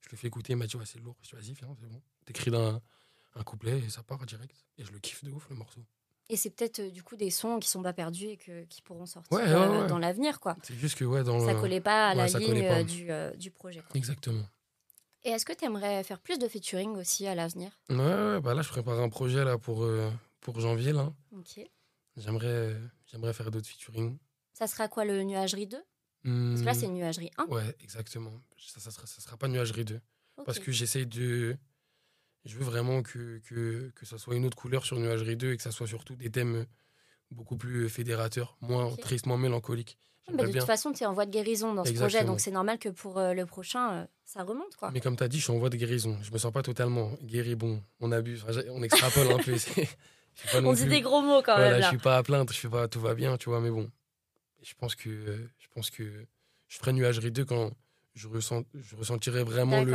je le fais écouter, il m'a dit ouais, c'est lourd. Je dis vas-y, viens, c'est bon. T'écris d'un un couplet et ça part direct. Et je le kiffe de ouf le morceau. Et c'est peut-être euh, du coup des sons qui sont pas perdus et que, qui pourront sortir Ouais, ouais, euh, ouais. dans l'avenir, quoi. C'est juste que ouais, dans Ça le- collait pas à ouais, la ligne pas. euh, du, euh, du projet. quoi. Exactement. Et est-ce que tu aimerais faire plus de featuring aussi à l'avenir? Ouais, ouais, bah là, je prépare un projet là pour, euh, pour janvier. là. Ok. J'aimerais j'aimerais faire d'autres featuring. Ça sera quoi le Nuagerie 2 Parce que là, Hmm, c'est Nuagerie 1. Ouais, exactement. Ça, ça, sera, ça sera pas Nuagerie 2. Ok. Parce que j'essaye de. Je veux vraiment que, que, que ça soit une autre couleur sur Nuagerie 2 et que ça soit surtout des thèmes beaucoup plus fédérateurs, moins moins mélancoliques. Bah, J'aimerais de bien. toute façon, tu es en voie de guérison dans ce projet, donc c'est normal que pour euh, le prochain, euh, ça remonte. quoi. Mais comme tu as dit, je suis en voie de guérison. Je me sens pas totalement guéri. Bon, on abuse, Enfin, on extrapole un peu. je suis On dit plus- des gros mots quand Voilà, même je là. suis pas à plaindre, je fais pas tout va bien, tu vois, mais bon. Je pense que euh, je pense que je ferai Nuagerie 2 quand je ressens je ressentirai vraiment le,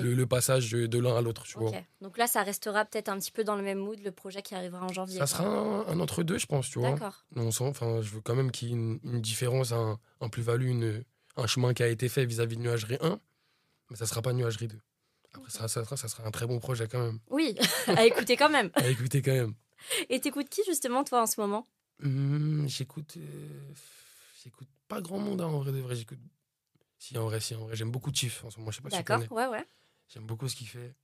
le, le passage de, l'un à l'autre, tu vois. Ok. Donc là, ça restera peut-être un petit peu dans le même mood, le projet qui arrivera en janvier. Ça sera un, un entre deux, je pense, tu vois. D'accord. On sent, enfin, je veux quand même qu'il y ait une, une différence, un, un plus-value, une- un chemin qui a été fait vis-à-vis de Nuagerie 1, mais ça sera pas Nuagerie 2. Après, ça, ça, sera, ça sera un très bon projet quand même. Oui, à écouter quand même. À écouter quand même. Et t'écoutes qui justement, toi, en ce moment? Hum, j'écoute, euh, j'écoute pas grand monde hein, en vrai de vrai. J'écoute. Si en vrai, si en vrai, j'aime beaucoup Chief en ce moment. Je sais pas si tu D'accord, connais. ouais, ouais. J'aime beaucoup ce qu'il fait.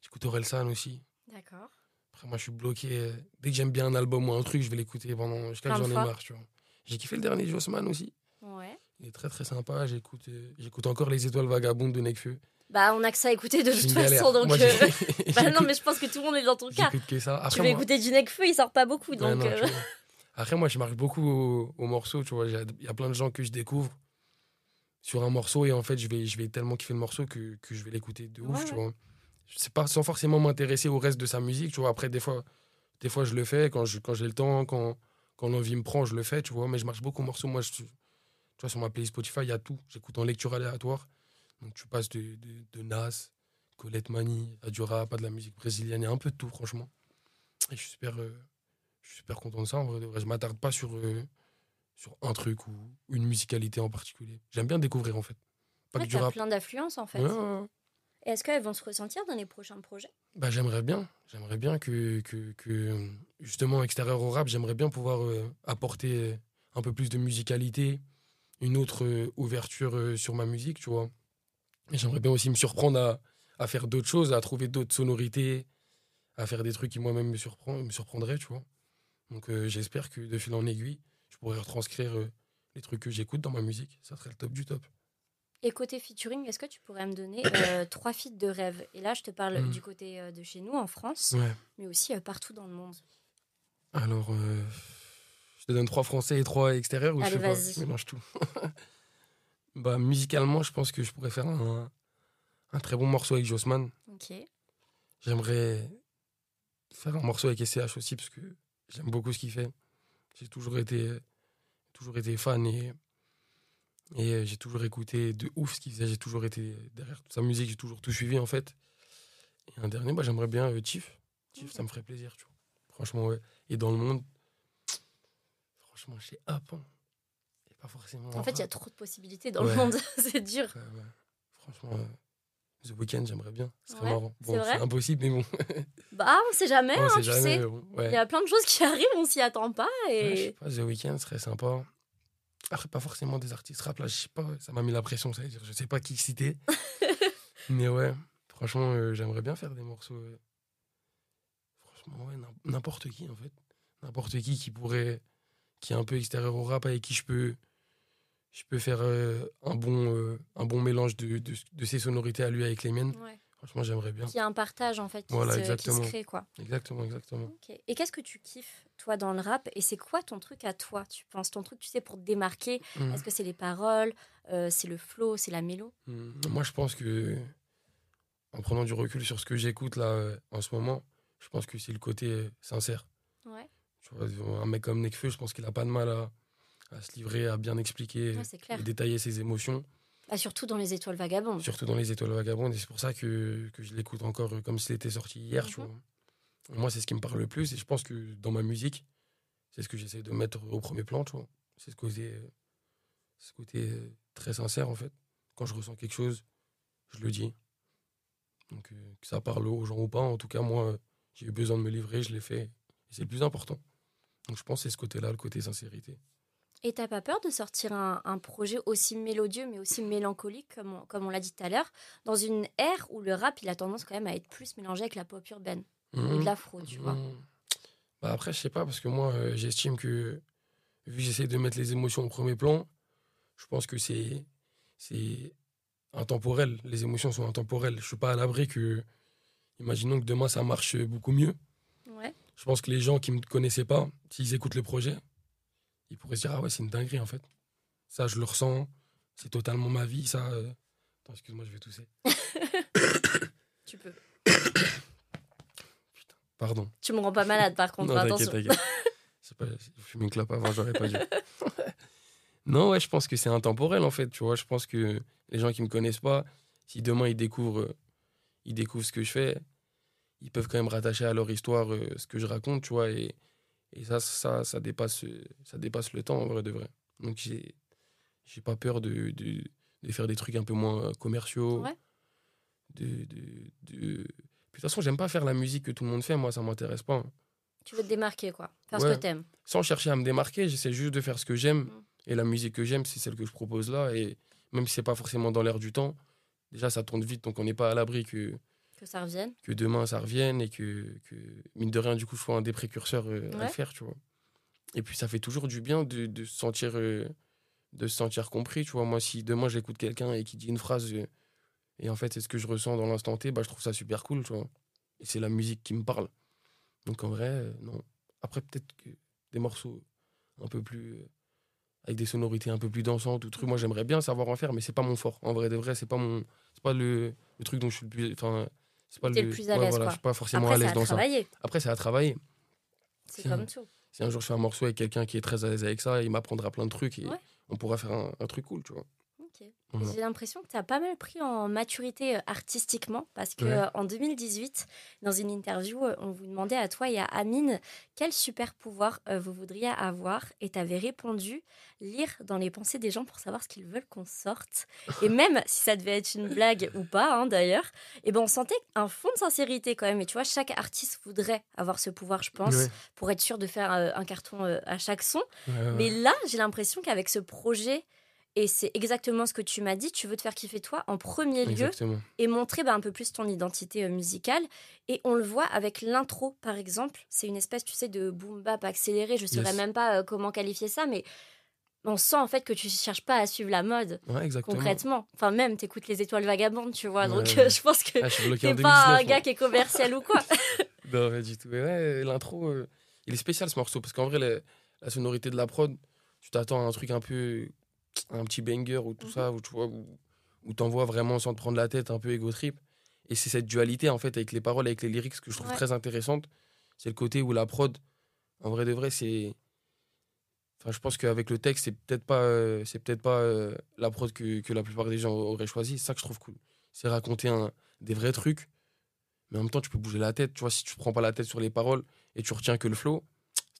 J'écoute Orelsan aussi. D'accord. Après, moi, je suis bloqué. Dès que j'aime bien un album ou un truc, je vais l'écouter pendant jusqu'à que j'en ai marre, tu vois. J'ai kiffé le dernier Jossman aussi. Ouais. Il est très très sympa. J'écoute, euh, j'écoute encore les étoiles vagabondes de Nekfeu. Bah, on a que ça à écouter de toute façon, donc. Moi, euh, Bah non, mais je pense que tout le monde est dans ton cas. J'écoute que ça. Tu Après, veux moi- écouter du Necfeu, il sort pas beaucoup, non, euh, tu. Après, moi, je marque beaucoup au, au morceau, tu vois. Il y a plein de gens que je découvre sur un morceau et en fait, je vais, je vais tellement kiffer le morceau que, que je vais l'écouter de ouf, Ouais, tu vois. C'est pas sans forcément m'intéresser au reste de sa musique, tu vois. Après, des fois, des fois je le fais quand je- quand j'ai le temps, quand, quand l'envie me prend, je le fais, tu vois. Mais je marche beaucoup au morceau. Moi, je, tu vois, sur ma playlist Spotify, il y a tout. J'écoute en lecture aléatoire. Donc, tu passes de, de, de Nas, Colette Mani, à du rap, à de la musique brésilienne, il y a un peu de tout, franchement. Et je suis super, euh, je suis super content de ça. En vrai. Je m'attarde pas sur, euh, sur un truc ou une musicalité en particulier. J'aime bien découvrir, en fait. Pas ouais, que du rap. plein d'affluences en fait. Ouais, ouais, Est-ce qu'elles vont se ressentir dans les prochains projets? Bah, j'aimerais bien. J'aimerais bien que, que, que, justement, extérieur au rap, j'aimerais bien pouvoir euh, apporter un peu plus de musicalité, une autre euh, ouverture euh, sur ma musique, tu vois. Et j'aimerais bien aussi me surprendre à, à faire d'autres choses, à trouver d'autres sonorités, à faire des trucs qui moi-même me, surprend, me surprendraient, tu vois. Donc j'espère que de fil en aiguille, je pourrais retranscrire euh, les trucs que j'écoute dans ma musique, ça serait le top du top. Et côté featuring, est-ce que tu pourrais me donner euh, trois feats de rêve? Et là, je te parle Mm. du côté euh, de chez nous, en France, Ouais. mais aussi euh, partout dans le monde. Alors, je te donne trois français et trois extérieurs ou Allez, je mélange tout. bah, musicalement, je pense que je pourrais faire un, un très bon morceau avec Jossman. Ok. J'aimerais faire un morceau avec SCH aussi parce que j'aime beaucoup ce qu'il fait. J'ai toujours été, toujours été fan et, et euh, j'ai toujours écouté de ouf ce qu'il faisait. J'ai toujours été derrière toute sa musique, j'ai toujours tout suivi en fait. Et un dernier, bah, j'aimerais bien euh, Chief. Chief, ça me ferait plaisir, tu vois. Franchement, ouais. Et dans le monde, franchement, chez App, hein. Et pas forcément. En fait, il y a trop de possibilités dans Ouais. le monde, c'est dur. Ouais, ouais. Franchement, The Weeknd, j'aimerais bien. Ce serait Ouais, marrant. c'est Bon, c'est impossible, mais bon. Bah, on sait jamais, on hein, sait tu jamais. sais. mais bon, ouais. Il y a plein de choses qui arrivent, on s'y attend pas. Ouais, je sais Et pas, The Weeknd serait sympa. Après, pas forcément des artistes rap, là, je sais pas, ça m'a mis la pression, ça veut dire, je sais pas qui citer. mais ouais, franchement, euh, j'aimerais bien faire des morceaux. euh, Franchement, ouais, n'im- n'importe qui, en fait. N'importe qui qui pourrait, qui est un peu extérieur au rap, avec qui je peux, je peux faire euh, un, bon, euh, un bon mélange de, de, de ses sonorités à lui avec les miennes. ouais. Franchement, j'aimerais bien. qu'il y a un partage en fait qui, Voilà, se, qui se exactement. crée, quoi. Exactement, exactement. Et qu'est-ce que tu kiffes, toi, dans le rap? Et c'est quoi ton truc à toi, tu penses? Ton truc, tu sais, pour te démarquer? Mhm. Est-ce que c'est les paroles euh, C'est le flow C'est la mélo? Hmm, Moi, je pense que, en prenant du recul sur ce que j'écoute là en ce moment, je pense que c'est le côté sincère. Ouais, Tu vois, un mec comme Nekfeu, je pense qu'il a pas de mal à, à se livrer, à bien expliquer ouais et détailler ses émotions, Bah, surtout dans les étoiles vagabondes. surtout dans les Étoiles Vagabondes. Et c'est pour ça que, que je l'écoute encore euh, comme s'il était sorti hier. tu Mhm. vois. Moi, c'est ce qui me parle le plus. Et je pense que dans ma musique, c'est ce que j'essaie de mettre au premier plan. C'est ce côté, euh, ce côté euh, très sincère, en fait. Quand je ressens quelque chose, je le dis. Donc, euh, que ça parle aux gens ou pas, en tout cas, moi, j'ai eu besoin de me livrer, je l'ai fait. Et c'est le plus important. Donc, je pense que c'est ce côté-là, le côté sincérité. Et t'as pas peur de sortir un, un projet aussi mélodieux, mais aussi mélancolique, comme on, comme on l'a dit tout à l'heure, dans une ère où le rap, il a tendance quand même à être plus mélangé avec la pop urbaine ou de Mhm. l'afro, tu vois Mhm. Bah après, je sais pas, parce que moi, euh, j'estime que, vu que j'essaie de mettre les émotions au premier plan, je pense que c'est c'est intemporel. Les émotions sont intemporelles. Je suis pas à l'abri que, imaginons que demain ça marche beaucoup mieux. Ouais. Je pense que les gens qui me connaissaient pas, s'ils écoutent le projet, ils pourraient se dire ah ouais c'est une dinguerie en fait. Ça je le ressens, c'est totalement ma vie. Ça, euh. Attends, excuse-moi, je vais tousser. Tu peux. Pardon. Tu me rends pas malade, par contre, Non, t'inquiète, attention. t'inquiète. C'est pas, j'ai fumé une clope avant, j'aurais pas dû. non, ouais, je pense que c'est intemporel en fait, tu vois. Je pense que les gens qui me connaissent pas, si demain ils découvrent, euh, ils découvrent ce que je fais, ils peuvent quand même rattacher à leur histoire euh, ce que je raconte, tu vois. Et, et ça, ça, ça dépasse, ça dépasse le temps en vrai de vrai. Donc j'ai, j'ai pas peur de, de, de faire des trucs un peu moins commerciaux. Ouais. De, de, de... Puis, De toute façon, j'aime pas faire la musique que tout le monde fait, moi, ça m'intéresse pas. Tu veux te démarquer, quoi. Faire ce que t'aimes. sans chercher à me démarquer, j'essaie juste de faire ce que j'aime. Mm. Et la musique que j'aime, c'est celle que je propose là. Et même si c'est pas forcément dans l'air du temps, déjà ça tourne vite, donc on n'est pas à l'abri que, Que ça revienne. que demain ça revienne et que, que, mine de rien, du coup, je sois un des précurseurs euh, à le faire, tu vois. Et puis ça fait toujours du bien de, de se sentir, euh, de se sentir compris, tu vois. Moi, si demain j'écoute quelqu'un et qui dit une phrase, euh, et en fait c'est ce que je ressens dans l'instant T, bah, je trouve ça super cool, tu vois. Et c'est la musique qui me parle. Donc en vrai, non. Après, peut-être que des morceaux un peu plus. avec des sonorités un peu plus dansantes ou trucs, moi j'aimerais bien savoir en faire, mais c'est pas mon fort. En vrai de vrai, c'est pas mon. C'est pas le, le truc dont je suis le plus. Enfin. C'est pas le plus à l'aise, voilà. Je suis pas forcément Après, à l'aise dans ça. Après, c'est à travailler. C'est Si. comme tout. Si un jour je fais un morceau avec quelqu'un qui est très à l'aise avec ça, il m'apprendra plein de trucs et Ouais. on pourra faire un, un truc cool, tu vois. Ok. J'ai l'impression que tu as pas mal pris en maturité euh, artistiquement parce que Ouais. euh, en 2018, dans une interview, euh, on vous demandait à toi et à Amine quel super pouvoir vous voudriez avoir et tu avais répondu lire dans les pensées des gens pour savoir ce qu'ils veulent qu'on sorte. Et même si ça devait être une blague ou pas hein, d'ailleurs, et ben on sentait un fond de sincérité quand même. Et tu vois, chaque artiste voudrait avoir ce pouvoir, je pense, Ouais. pour être sûr de faire un carton à chaque son. Ouais. Mais là, j'ai l'impression qu'avec ce projet, et c'est exactement ce que tu m'as dit, tu veux te faire kiffer toi en premier lieu Exactement. et montrer bah, un peu plus ton identité euh, musicale. Et on le voit avec l'intro, par exemple. C'est une espèce, tu sais, de boom bap accéléré. Je ne saurais Yes. même pas euh, comment qualifier ça, mais on sent en fait que tu cherches pas à suivre la mode Ouais, concrètement. Enfin, même, t'écoutes les étoiles vagabondes, tu vois. Donc, Ouais, euh, je pense que Ah, t'es pas un 2019, gars qui est commercial ou quoi. Non, pas du tout. Mais ouais, l'intro, euh, il est spécial ce morceau parce qu'en vrai, la, la sonorité de la prod, tu t'attends à un truc un peu. Un petit banger ou tout Mhm. ça, où tu vois, où, où t'envoies vraiment sans te prendre la tête, un peu égo trip. Et c'est cette dualité en fait avec les paroles, avec les lyrics que je trouve Ouais. très intéressante. C'est le côté où la prod, en vrai de vrai, c'est. Enfin, je pense qu'avec le texte, c'est peut-être pas, euh, c'est peut-être pas euh, la prod que, que la plupart des gens auraient choisi. C'est ça que je trouve cool. C'est raconter un, des vrais trucs, mais en même temps, tu peux bouger la tête. Tu vois, si tu te prends pas la tête sur les paroles et tu retiens que le flow,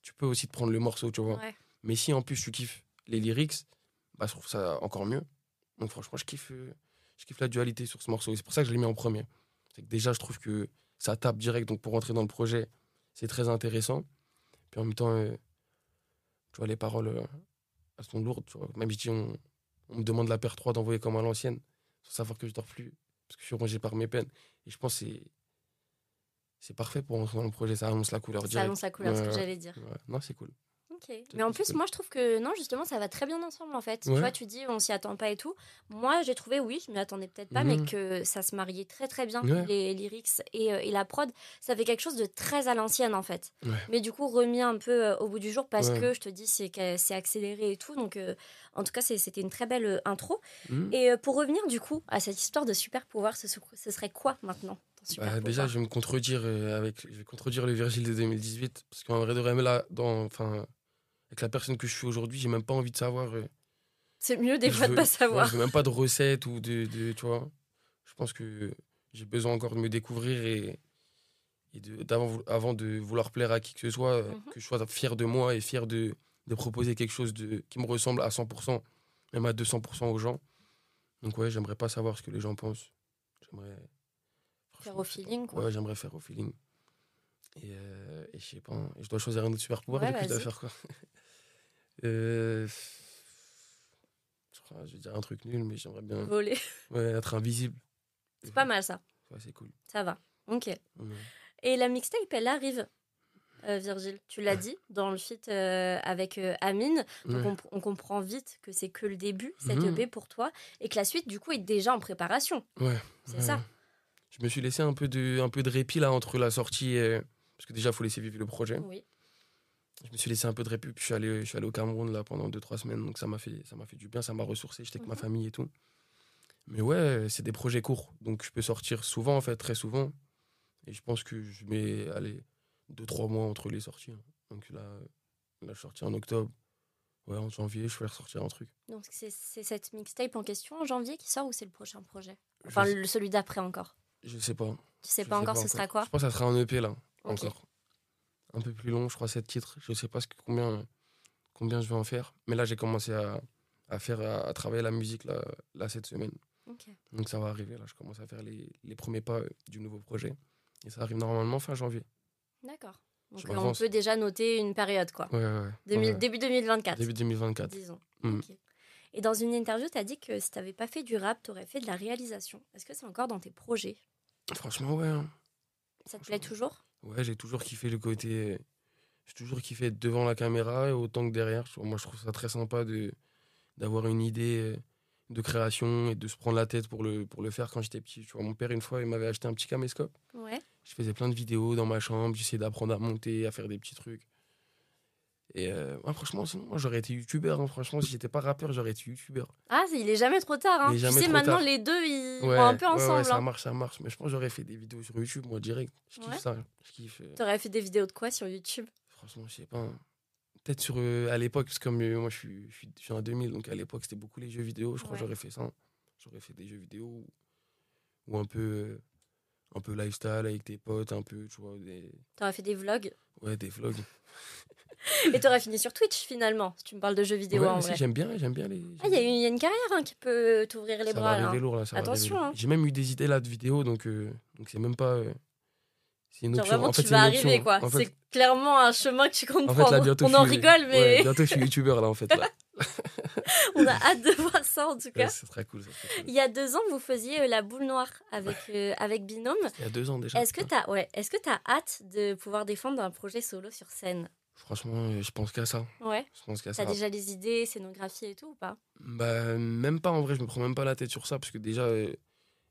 tu peux aussi te prendre le morceau, tu vois. Ouais. Mais si en plus tu kiffes les lyrics, bah, je trouve ça encore mieux. Donc franchement, je kiffe, euh, je kiffe la dualité sur ce morceau. Et c'est pour ça que je l'ai mis en premier. C'est que déjà, je trouve que ça tape direct. Donc pour rentrer dans le projet, c'est très intéressant. Puis en même temps, euh, tu vois, les paroles, euh, elles sont lourdes. Tu vois. Même si on, on me demande la paire 3 d'envoyer comme à l'ancienne, sans savoir que je dors plus, parce que je suis rongé par mes peines. Et je pense que c'est, c'est parfait pour rentrer dans le projet. Ça annonce la couleur Ça direct. annonce la couleur, ce que Ouais, ouais. j'allais dire. Ouais. Non, c'est cool. Ok. Mais en plus, moi, je trouve que non, justement, ça va très bien ensemble, en fait. Tu vois, tu dis, on s'y attend pas et tout. Moi, j'ai trouvé, oui, je m'y attendais peut-être pas, Mhm. mais que ça se mariait très, très bien, Ouais. les lyrics et, euh, et la prod. Ça fait quelque chose de très à l'ancienne, en fait. Ouais. Mais du coup, remis un peu euh, au bout du jour parce que, je te dis, c'est c'est accéléré et tout. Donc, euh, en tout cas, c'était une très belle intro. Mhm. Et euh, pour revenir, du coup, à cette histoire de super pouvoir, ce, ce serait quoi maintenant Bah, déjà, je vais me contredire euh, avec, je vais contredire le Virgile de 2018 parce qu'en vrai de vrai, là, dans, enfin, avec la personne que je suis aujourd'hui, j'ai même pas envie de savoir. euh, C'est mieux des fois de pas savoir. je même pas de recettes ou de, de- tu vois. Je pense que j'ai besoin encore de me découvrir et, et de, d'avant, avant de vouloir plaire à qui que ce soit, euh, Mhm. que je sois fier de moi et fier de, de proposer quelque chose de, qui me ressemble à 100%, même à 200% aux gens. Donc ouais, j'aimerais pas savoir ce que les gens pensent. J'aimerais Faire au feeling, quoi. Ouais, j'aimerais faire au feeling. Et, euh, et je sais pas, hein, je dois choisir un autre super pouvoir, Ouais, je dois faire quoi? Euh, je, vais dire un truc nul, mais j'aimerais bien Voler. ouais, être invisible. C'est pas mal, ça. Ouais, c'est cool. Ça va. Ok. Et la mixtape, elle arrive, euh, Virgile. Tu l'as dit dans le feat euh, avec euh, Amine. Donc Ouais. on, on comprend vite que c'est que le début, cette. EP pour toi, et que la suite, du coup, est déjà en préparation. Ouais, C'est ouais. ça. Je me suis laissé un peu de, un peu de répit là entre la sortie et. Parce que déjà, il faut laisser vivre le projet. Oui. Je me suis laissé un peu de répit, puis je suis allé, je suis allé au Cameroun là pendant 2-3 semaines, donc ça m'a fait, ça m'a fait du bien, ça m'a ressourcé, j'étais avec ma Mhm. famille et tout. Mais ouais, c'est des projets courts, donc je peux sortir souvent en fait, très souvent. Et je pense que je mets, allez, 2-3 mois entre les sorties. hein. Donc là, là, je suis sorti en octobre. Ouais, en janvier, je vais ressortir un truc. Donc c'est c'est cette mixtape en question en janvier qui sort ou c'est le prochain projet? Je Enfin, le, celui d'après encore? je sais pas. Tu sais Je pas encore, ce sera quoi? Je pense que ça sera un EP là, encore. Un peu plus long, je crois, 7 titres. Je sais pas ce que, combien, combien je vais en faire. Mais là, j'ai commencé à, à faire, à, à travailler la musique là, là, cette semaine. Donc ça va arriver. Là, je commence à faire les, les premiers pas euh, du nouveau projet. Et ça arrive normalement fin janvier. D'accord. Donc on peut déjà noter une période, quoi. Ouais, ouais, ouais. 2000 Ouais. Début 2024, Début 2024. disons. Mm. Et dans une interview, tu as dit que si tu n'avais pas fait du rap, tu aurais fait de la réalisation. Est-ce que c'est encore dans tes projets? Franchement, ouais. hein. Ça te plaît toujours? Ouais, j'ai toujours kiffé le côté. J'ai toujours kiffé être devant la caméra et autant que derrière. Moi, je trouve ça très sympa de d'avoir une idée de création et de se prendre la tête pour le, pour le faire quand j'étais petit. Tu vois, mon père, une fois, il m'avait acheté un petit caméscope. Ouais. Je faisais plein de vidéos dans ma chambre, j'essayais d'apprendre à monter, à faire des petits trucs. Et euh, ouais, franchement, sinon, moi, j'aurais été youtubeur. hein. Franchement, si j'étais pas rappeur, j'aurais été youtubeur. Ah, il est jamais trop tard. Hein. Tu sais, maintenant, tard. les deux, ils Ouais, vont un peu ouais, ouais, ensemble. ça hein. marche, ça marche. Mais je pense que j'aurais fait des vidéos sur YouTube, moi, direct. Je kiffe ça. Je kiffe. euh, T'aurais fait des vidéos de quoi sur YouTube? Franchement, je sais pas. hein. Peut-être sur euh, à l'époque, parce que comme euh, moi je suis, je suis, je suis en 2000, donc à l'époque c'était beaucoup les jeux vidéo. Je crois que j'aurais fait ça. J'aurais fait des jeux vidéo ou, un peu un peu lifestyle avec tes potes, un peu, tu vois, des, T'aurais fait des vlogs? Ouais, des vlogs. Et t'aurais fini sur Twitch finalement, si tu me parles de jeux vidéo Ouais, en si, j'aime bien, j'aime bien les. Ah, il y, a une- il y a une carrière hein, qui peut t'ouvrir les ça bras va là. arriver hein. lourd là. ça Attention, hein. J'ai même eu des idées là de vidéos, donc euh, donc c'est même pas. euh, c'est une Genre option. vraiment, en fait, tu vas arriver quoi. En fait, C'est clairement un chemin que tu comptes en fait, là, bientôt, On en suis- rigole, mais ouais, bientôt je suis youtubeur là en fait. Là. on a hâte de voir ça en tout cas. Ouais, c'est très cool. ça serait cool. Il y a deux ans, vous faisiez euh, la boule noire avec, euh, avec Binôme. Il y a deux ans déjà. Est-ce que tu as, ouais, as hâte de pouvoir défendre un projet solo sur scène? Franchement, euh, je pense qu'à ça. Ouais. Je pense qu'à T'as ça. déjà les idées, scénographie et tout ou pas? Bah, même pas en vrai, je me prends même pas la tête sur ça parce que déjà, euh,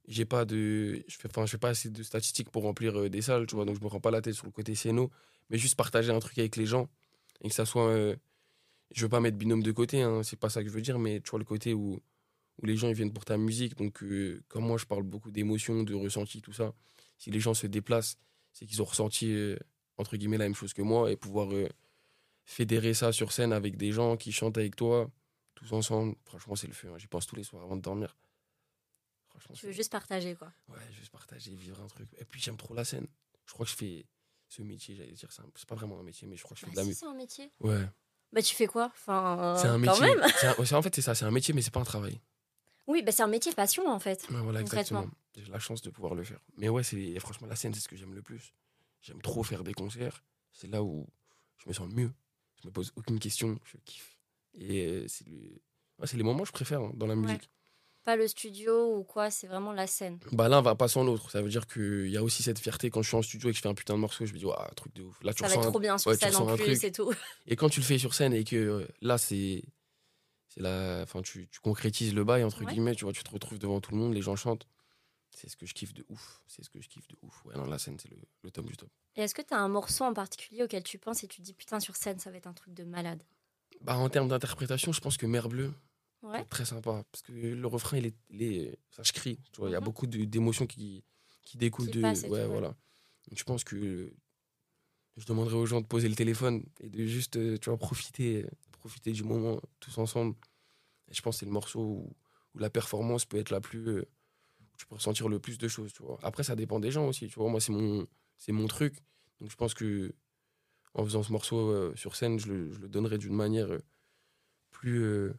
j'ai pas de. Je fais, enfin, je fais pas assez de statistiques pour remplir euh, des salles, tu vois, donc je me prends pas la tête sur le côté scéno, mais juste partager un truc avec les gens et que ça soit. euh, je veux pas mettre binôme de côté, hein, c'est pas ça que je veux dire, mais tu vois, le côté où, où les gens ils viennent pour ta musique, donc comme moi je parle beaucoup d'émotions, de ressentis, tout ça, si les gens se déplacent, c'est qu'ils ont ressenti, entre guillemets, la même chose que moi et pouvoir euh, fédérer ça sur scène avec des gens qui chantent avec toi tous ensemble, franchement, c'est le feu. hein. J'y pense tous les soirs avant de dormir. Franchement, Tu veux juste partager quoi Ouais, juste partager, vivre un truc. Et puis, j'aime trop la scène. Je crois que je fais ce métier, j'allais dire, c'est pas vraiment un métier, mais je crois que je fais Bah, de la si, musique. c'est un métier. Ouais, Bah tu fais quoi? Enfin, c'est un quand métier. même. C'est un- en fait, c'est ça, c'est un métier, mais c'est pas un travail. Oui, bah c'est un métier passion en fait. Ouais, voilà, exactement. J'ai la chance de pouvoir le faire. Mais ouais, c'est franchement, la scène, c'est ce que j'aime le plus. J'aime trop faire des concerts. C'est là où je me sens mieux. Je me pose aucune question, je kiffe. Et euh, c'est le- ouais, c'est les moments que je préfère hein, dans la Ouais. musique. Pas le studio ou quoi, c'est vraiment la scène. Bah l'un va pas sans l'autre. Ça veut dire qu'il y a aussi cette fierté quand je suis en studio et que je fais un putain de morceau. Je me dis, ouais, truc de ouf. Là, tu Ça va ressens être un- trop bien sur scène en plus et tout. Et quand tu le fais sur scène et que euh, là, c'est. c'est la... enfin, tu, tu concrétises le bail, entre guillemets, tu vois, tu te retrouves devant tout le monde, les gens chantent. C'est ce que je kiffe de ouf. C'est ce que je kiffe de ouf. Ouais, non, la scène, c'est le, le top du top. Et est-ce que tu as un morceau en particulier auquel tu penses et tu te dis putain sur scène ça va être un truc de malade? Bah, en termes d'interprétation, je pense que Mer Bleue, Ouais. très sympa. Parce que le refrain, il est. Il est... Ça, je crie. Tu vois, il y a Mhm. beaucoup d'émotions qui, qui découlent Qui de. passent et ouais, voilà. Donc, je pense que je demanderai aux gens de poser le téléphone et de juste, euh, tu vois, profiter, profiter du moment tous ensemble. Et je pense que c'est le morceau où, où la performance peut être la plus. Tu peux ressentir le plus de choses, tu vois. Après, ça dépend des gens aussi, tu vois. Moi, c'est mon, c'est mon truc. Donc, je pense que en faisant ce morceau euh, sur scène, je le, je le donnerai d'une manière euh, plus. euh,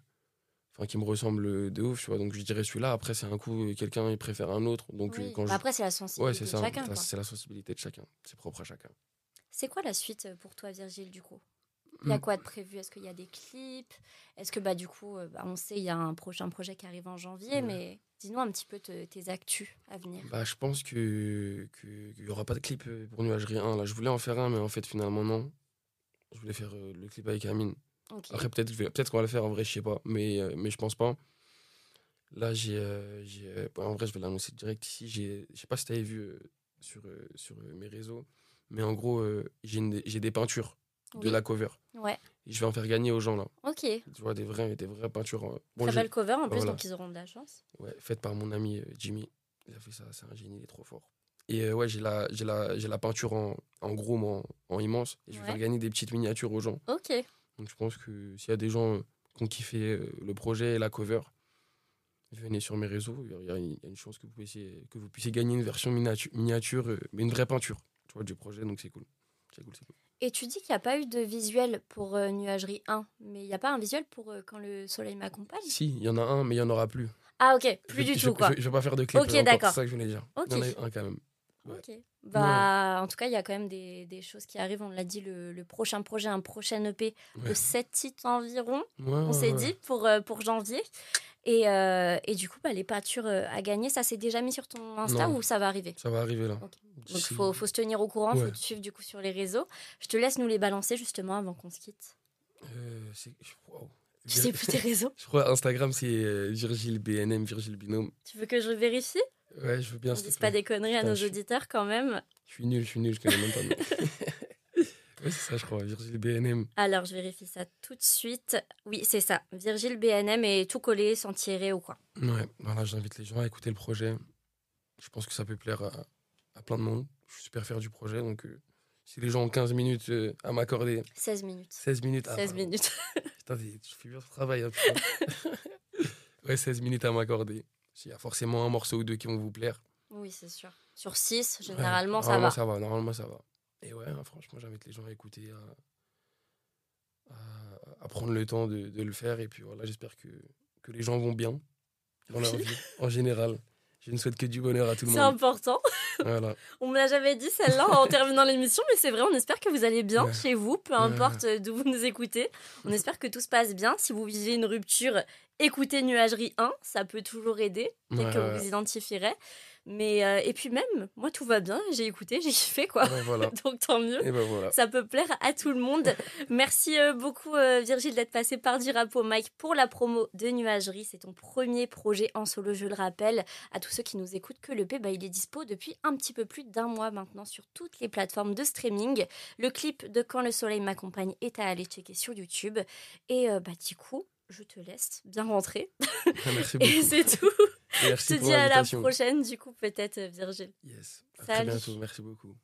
Enfin, qui me ressemble de ouf, tu vois. Donc, je dirais celui-là. Après, c'est un coup, quelqu'un, il préfère un autre. Donc, Oui. quand Bah je. Après c'est la sensibilité Ouais, c'est de ça. chacun. C'est la sensibilité de chacun. C'est propre à chacun. C'est quoi la suite pour toi Virgile du coup? Il y a Mm. quoi de prévu? Est-ce qu'il y a des clips? Est-ce que bah du coup euh, bah, on sait il y a un prochain projet qui arrive en janvier Ouais. mais dis-nous un petit peu te- tes actus à venir. Bah, je pense que que- qu'il y aura pas de clip euh, pour Nuagerie 1. Là, je voulais en faire un, mais en fait, finalement, non. Je voulais faire euh, le clip avec Amine. Ok. Après, peut-être que peut-être qu'on va le faire en vrai, je sais pas. Mais, euh, mais je pense pas. Là, j'ai. euh, bah, en vrai, je vais l'annoncer direct ici. Je sais pas si tu avais vu sur, sur mes réseaux. Mais en gros, j'ai des peintures de Oui. la cover. Ouais. Et je vais en faire gagner aux gens, là. Ok. Tu vois, des vraies, des vraies peintures. euh, bon, Très belle cover en plus voilà. donc ils auront de la chance. Ouais, faite par mon ami euh, Jimmy. Il a fait ça, c'est un génie, il est trop fort. Et euh, ouais, j'ai la, j'ai la, j'ai la peinture en, en gros, mais en, en immense. Et je vais Ouais. faire gagner des petites miniatures aux gens. Ok. Donc je pense que s'il y a des gens euh, qui ont kiffé le projet et la cover, venez sur mes réseaux. Il y a- une chance que vous puissiez, que vous puissiez gagner une version miniature, miniature mais une vraie peinture tu vois, du projet. Donc c'est cool. C'est cool, c'est cool. Et tu dis qu'il n'y a pas eu de visuel pour euh, Nuagerie 1, mais il n'y a pas un visuel pour euh, Quand le soleil m'accompagne? Si, il y en a un, mais il n'y en aura plus. Ah ok, plus Je- du je, tout quoi. Je, je vais pas faire de clip. Ok, d'accord. C'est ça que je voulais dire. Ok. Il y en a eu un quand même. Ouais. Ok. Bah, en tout cas, il y a quand même des, des choses qui arrivent. On l'a dit, le, le prochain projet, un prochain EP de Ouais. 7 titres environ, on s'est dit, pour, euh, pour janvier. Et, euh, et du coup, bah, les peintures euh, à gagner, ça s'est déjà mis sur ton Insta Non. ou ça va arriver? Ça va arriver là. Donc, il faut, faut se tenir au courant, il faut Ouais. te suivre du coup sur les réseaux. Je te laisse nous les balancer justement avant qu'on se quitte. Euh, waouh. Tu sais plus tes réseaux? Je crois Instagram c'est euh, Virgile BNM, Virgile Binôme. Tu veux que je vérifie? Ouais, je veux bien. On dise pas des conneries à Putain, nos je auditeurs quand même. Je suis nul, je suis nul, je connais même pas. ouais, c'est ça, je crois. Virgile BNM. Alors, je vérifie ça tout de suite. Oui, c'est ça. Virgile BNM et tout collé sans tirer ou quoi. Ouais, voilà, j'invite les gens à écouter le projet. Je pense que ça peut plaire à, à plein de monde. Je suis super fier du projet. Donc, euh, si les gens ont 15 minutes euh, à m'accorder, 16 minutes. 16 minutes. ah, 16 pardon. minutes. Putain, tu fais bien ce travail. hein, ouais, 16 minutes à m'accorder. Il y a forcément un morceau ou deux qui vont vous plaire. Oui, c'est sûr. Sur 6, Ouais, généralement, ça normalement, va. ça va. Normalement, ça va. Et ouais, hein, franchement, j'invite les gens à écouter, à, à- à prendre le temps de, de le faire. Et puis voilà, j'espère que, que les gens vont bien dans leur vie, en général. Je ne souhaite que du bonheur à tout le C'est monde. important. Voilà. On me l'a jamais dit celle-là en terminant l'émission, mais c'est vrai, on espère que vous allez bien Ouais. chez vous, peu Ouais. importe d'où vous nous écoutez. On espère que tout se passe bien. Si vous vivez une rupture, écoutez Nuagerie 1, ça peut toujours aider. Peut-être Ouais, que ouais. vous vous identifierez. Mais, euh, et puis même, moi, tout va bien. J'ai écouté, j'ai kiffé, quoi. Voilà. Donc tant mieux. Et ben voilà. Ça peut plaire à tout le monde. Merci euh, beaucoup, euh, Virgile, d'être passé par du rap au Mike pour la promo de Nuagerie. C'est ton premier projet en solo, je le rappelle. À tous ceux qui nous écoutent, que le P, bah, il est dispo depuis un petit peu plus d'un mois maintenant sur toutes les plateformes de streaming. Le clip de Quand le soleil m'accompagne est à aller checker sur YouTube. Et euh, bah, du coup, je te laisse bien rentrer. Merci beaucoup. Et c'est tout. Merci je te dis à la prochaine, du coup, peut-être, euh, Virgile. Yes. À Salut. très bientôt. Merci beaucoup.